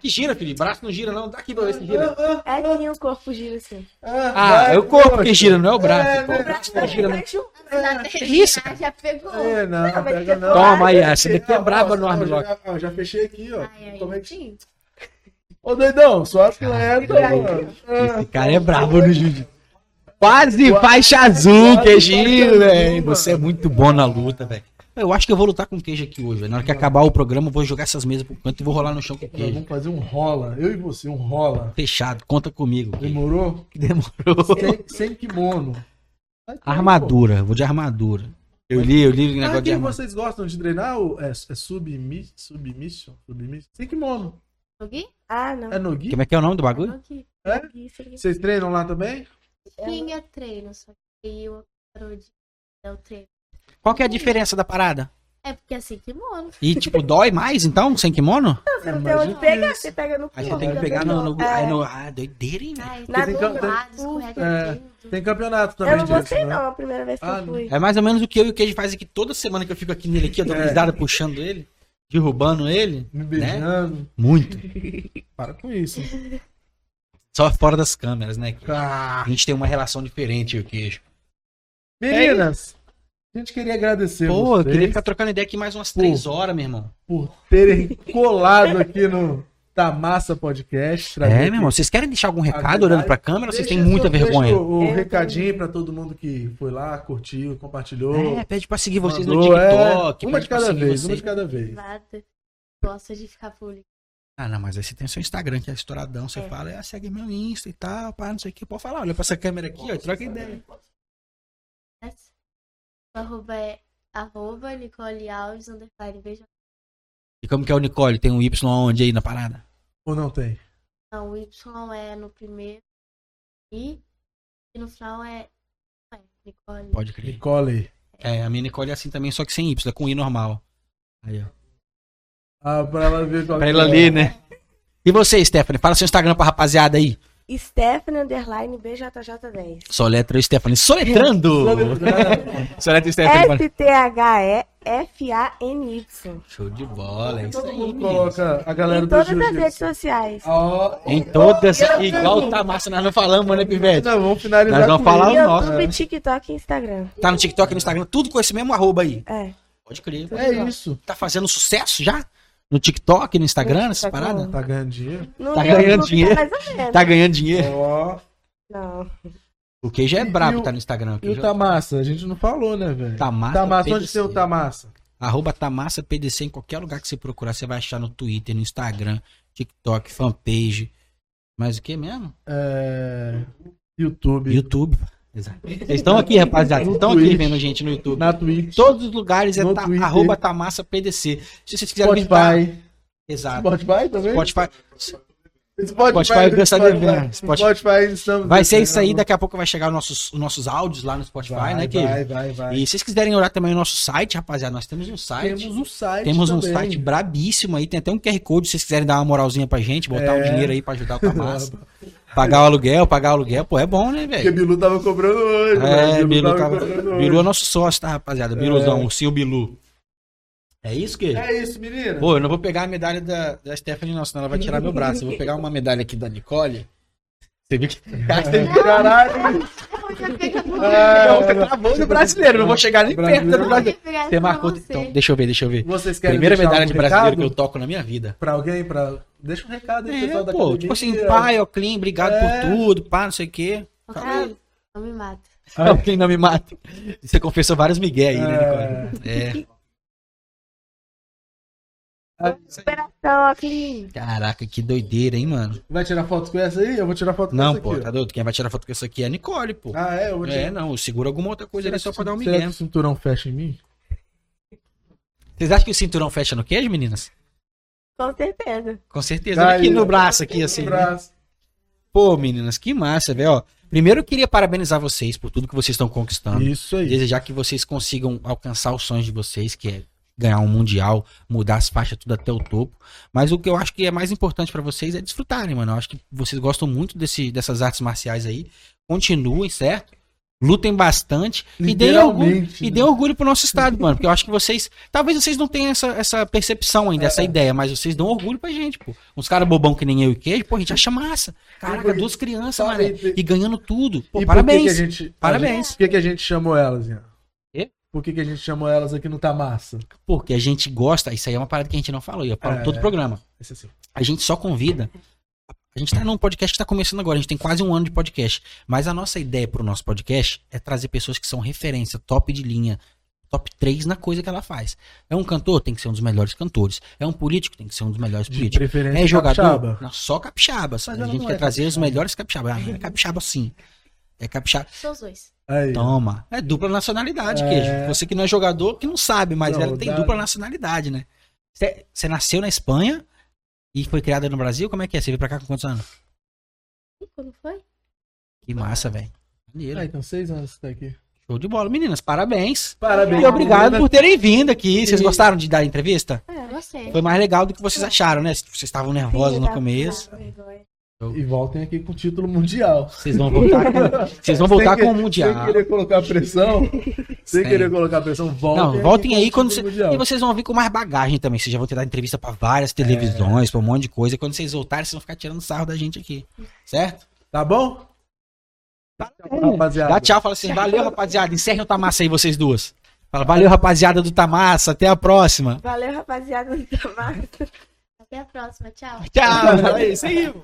Que gira, filho. Braço não gira, não. Dá aqui pra ver se gira. Ah, É sim, o corpo gira assim. Ah, vai, é o corpo que gira, não é o braço. É, pô. né? O braço não gira, não. Que isso, Já pegou. É, não, Não, pega não. Toma aí, essa daqui é braba no armlock. Já, já fechei aqui, ó. É que... sim. Ô, doidão, sou atleta, mano. Esse cara é brabo no jiu-jitsu. Quase faixa azul, faixa azul, velho. Você é muito bom na luta, velho. Eu acho que eu vou lutar com o queijo aqui hoje, velho. Na hora que acabar o programa, eu vou jogar essas mesas pro canto e vou rolar no chão com Nós queijo. vamos fazer um rola. Eu e você, um rola. Fechado, conta comigo. queijo. Demorou? Demorou. Sem, sem kimono. Armadura, vou de armadura. Eu li, eu li o pô. Ah, negócio de quem armadura. vocês gostam de treinar? É, é submi, submission? Submission? Sem kimono. Alguém? Ah, não. É no gi? Como é que é o nome do bagulho? É? Isso aqui. Vocês treinam lá também? Tinha treino, só que eu parou de dar o treino. Qual que é a diferença da parada? É porque assim, kimono. E, tipo, dói mais, então, sem kimono? Você não É tem onde pegar, você pega no Aí você tem que pegar no... no, É. aí no ah, doideira, hein, velho? Na tem lado, escorrega É. Tem campeonato também Eu não gostei né? não, a primeira vez que Ah, eu fui. É mais ou menos o que eu e o Queijo faz aqui toda semana que eu fico aqui nele aqui, eu dou É. risada puxando ele, derrubando ele. Me beijando. Muito. Para com isso. Só fora das câmeras, né? Ah. A gente tem uma relação diferente, eu e o Queijo. Meninas, a gente queria agradecer Pô, eu vocês queria ficar trocando ideia aqui mais umas três horas, meu irmão. por terem colado aqui no Tamassa Podcast. trazer É, meu irmão, vocês querem deixar algum recado olhando pra câmera ou vocês têm muita vergonha? O, o Eu recadinho pra todo mundo que foi lá, curtiu, compartilhou. É, pede pra seguir vocês no mandou, é. TikTok. uma pede de cada vez, vocês. uma de cada vez. Gosta de ficar público. Ah, não, mas aí você tem o seu Instagram, que é estouradão. Você É. fala, ah, segue meu Insta e tal, pá, não sei o que. Pode falar, olha pra essa câmera aqui, ó, troca ideia. né? Arroba é arroba Nicole Alves, underline, veja. E como que é o Nicole? Tem um Y onde aí na parada? Ou não tem? Não, o Y é no primeiro e, e no final é, é Nicole. Pode crer. Nicole. É, a minha Nicole é assim também, só que sem Y, é com I normal. Aí, ó. Ah, pra ela ver qual Pra que ela é. ler, né? E você, Stephanie? Fala seu Instagram pra rapaziada aí. Stephanie Underline BJJ10. Soletra Stephanie. Soletrando! Soletra Stephanie. S-T-H-E-F-A-N-Y. Show de bola, é isso Todo mundo coloca a galera Em do todas as redes jiu-jitsu. sociais. Em todas, igual tá massa, nós não falamos, né, Pivete? Não, vamos finalizar Nós vamos falar o nosso. YouTube, TikTok e Instagram. Tá no TikTok e no Instagram, tudo com esse mesmo arroba aí. É. Pode crer. É isso. Tá fazendo sucesso já? No TikTok, no Instagram, No TikTok, parada? não. Tá ganhando dinheiro? No Tá YouTube ganhando dinheiro? Tá menos. Tá ganhando dinheiro. Ó. Não. O que já é brabo, e o- tá no Instagram. o E Queijo o já- Tamassa? A gente não falou, né, velho? Tamassa Tamassa, onde tem o Tamassa? Arroba Tamassa PDC em qualquer lugar que você procurar, você vai achar no Twitter, no Instagram, TikTok, fanpage. Mas o que mesmo? É... YouTube. YouTube. Exato. Vocês estão aqui, rapaziada. Estão aqui vendo a gente no YouTube. Na Twitch. Todos os lugares é ta, arroba Tamassa PDC. Se vocês quiserem visitar. Spotify. Exato. Spotify também? Spotify. Spotify, Spotify dança Spotify, devendo. Spotify, estamos Vai ser isso aí, devendo. daqui a pouco vai chegar os nossos, os nossos áudios lá no Spotify, Vai, né, Queijo? vai, vai, vai. E se vocês quiserem olhar também o nosso site, rapaziada, nós temos um site. Temos um site Temos um também. site brabíssimo aí, tem até um QR Code se vocês quiserem dar uma moralzinha pra gente, botar um É. dinheiro aí pra ajudar o Tamassa. Pagar o aluguel, pagar o aluguel, pô, é bom, né, Porque velho? Bilu tava cobrando hoje. É, né? Bilu, tava... cobrando hoje. Bilu é nosso sócio, tá, rapaziada? Biluzão, o seu Bilu. É isso, que? É isso, menina. Pô, eu não vou pegar a medalha da, da Stephanie, não, senão ela vai tirar meu braço. Eu vou pegar uma medalha aqui da Nicole. Você viu que. Caralho. Não, você travou no brasileiro, não vou chegar nem perto do Brasileiro. Você marcou. Então, deixa eu ver, deixa eu ver. Vocês querem Primeira medalha algum de brasileiro que eu toco na minha vida. Pra alguém, pra... Deixa um recado aí, É, pessoal da pô, academia. tipo assim, pai, ó, Clean, obrigado É. por tudo, pá, não sei o quê. Ok, não me mata. Ó, Clean não me mata. Você confessou vários migué aí, né, É. Nicole? É. Superação, Clean. Caraca, que doideira, hein, mano? Vai tirar foto com essa aí? Eu vou tirar foto com Não, essa pô, aqui. tá doido? Quem vai tirar foto com isso aqui é a Nicole, pô. Ah, é? Eu vou tirar. É, não, segura alguma outra coisa ali só pra dar um Será migué. que o cinturão fecha em mim? Vocês acham que o cinturão fecha no queijo, meninas? Com certeza. Com certeza. Tá Olha aqui no braço, aqui, assim. Um né? braço. Pô, meninas, que massa, velho. ó. Primeiro eu queria parabenizar vocês por tudo que vocês estão conquistando. Isso aí. Desejar que vocês consigam alcançar os sonhos de vocês, que é ganhar um mundial, mudar as faixas tudo até o topo. Mas o que eu acho que é mais importante pra vocês é desfrutarem, mano. Eu acho que vocês gostam muito desse, dessas artes marciais aí. Continuem, certo? Lutem bastante e deem orgulho, Literalmente, e né? deem orgulho pro nosso estado, mano. Porque eu acho que vocês. Talvez vocês não tenham essa, essa percepção ainda, É. essa ideia, mas vocês dão orgulho pra gente, pô. Uns caras bobão que nem eu e queijo, pô, a gente acha massa. Caraca, duas crianças, mano. e- ganhando tudo. Pô, E parabéns. Que, que a gente, Parabéns. Por que, que a gente chamou elas, Ian? Por que, que a gente chamou elas aqui no Tá Massa? Porque a gente gosta, isso aí é uma parada que a gente não falou, e eu falo É. todo o programa. Esse assim. A gente só convida. A gente tá num podcast que tá começando agora, a gente tem quase um ano de podcast. Mas a nossa ideia pro nosso podcast é trazer pessoas que são referência, top de linha, top 3 na coisa que ela faz. É um cantor, tem que ser um dos melhores cantores. É um político, tem que ser um dos melhores políticos. É jogador? capixaba. Não, só capixabas. Mas a gente não quer é trazer os capixaba. melhores capixabas. Ah, é capixaba sim. É capixaba. São os dois. Aí. Toma. É dupla nacionalidade, É. queijo. Você que não é jogador, que não sabe, mas Não, ela tem dá- dupla nacionalidade, né? Você nasceu na Espanha e foi criada no Brasil? Como é que é? Você veio pra cá com quantos anos? Como foi? Que massa, velho. Maneiro. Ah, então seis anos que tá aqui. Show de bola. Meninas, parabéns. Parabéns. E obrigado por terem vindo aqui. Vocês gostaram de dar a entrevista? É, você. Foi mais legal do que vocês acharam, né? Vocês estavam nervosos no começo. E voltem aqui com o título mundial. Vocês vão voltar com, vocês vão voltar Sem com o que- Mundial. Sem querer colocar pressão. sem Sim. querer colocar pressão, voltem. Não, voltem aqui aí quando cê- mundial. E vocês vão vir com mais bagagem também. Vocês já vão ter dado entrevista pra várias televisões, pra um monte de coisa. E quando vocês voltarem, vocês vão ficar tirando sarro da gente aqui. Certo? Tá bom? Rapaziada. Dá tchau, fala assim, valeu, rapaziada. Encerrem o Tamassa aí, vocês duas. Fala, valeu, rapaziada do Tamassa. Até a próxima. Valeu, rapaziada do Tamar. Até a próxima. Tchau. Tchau. É isso aí, mano.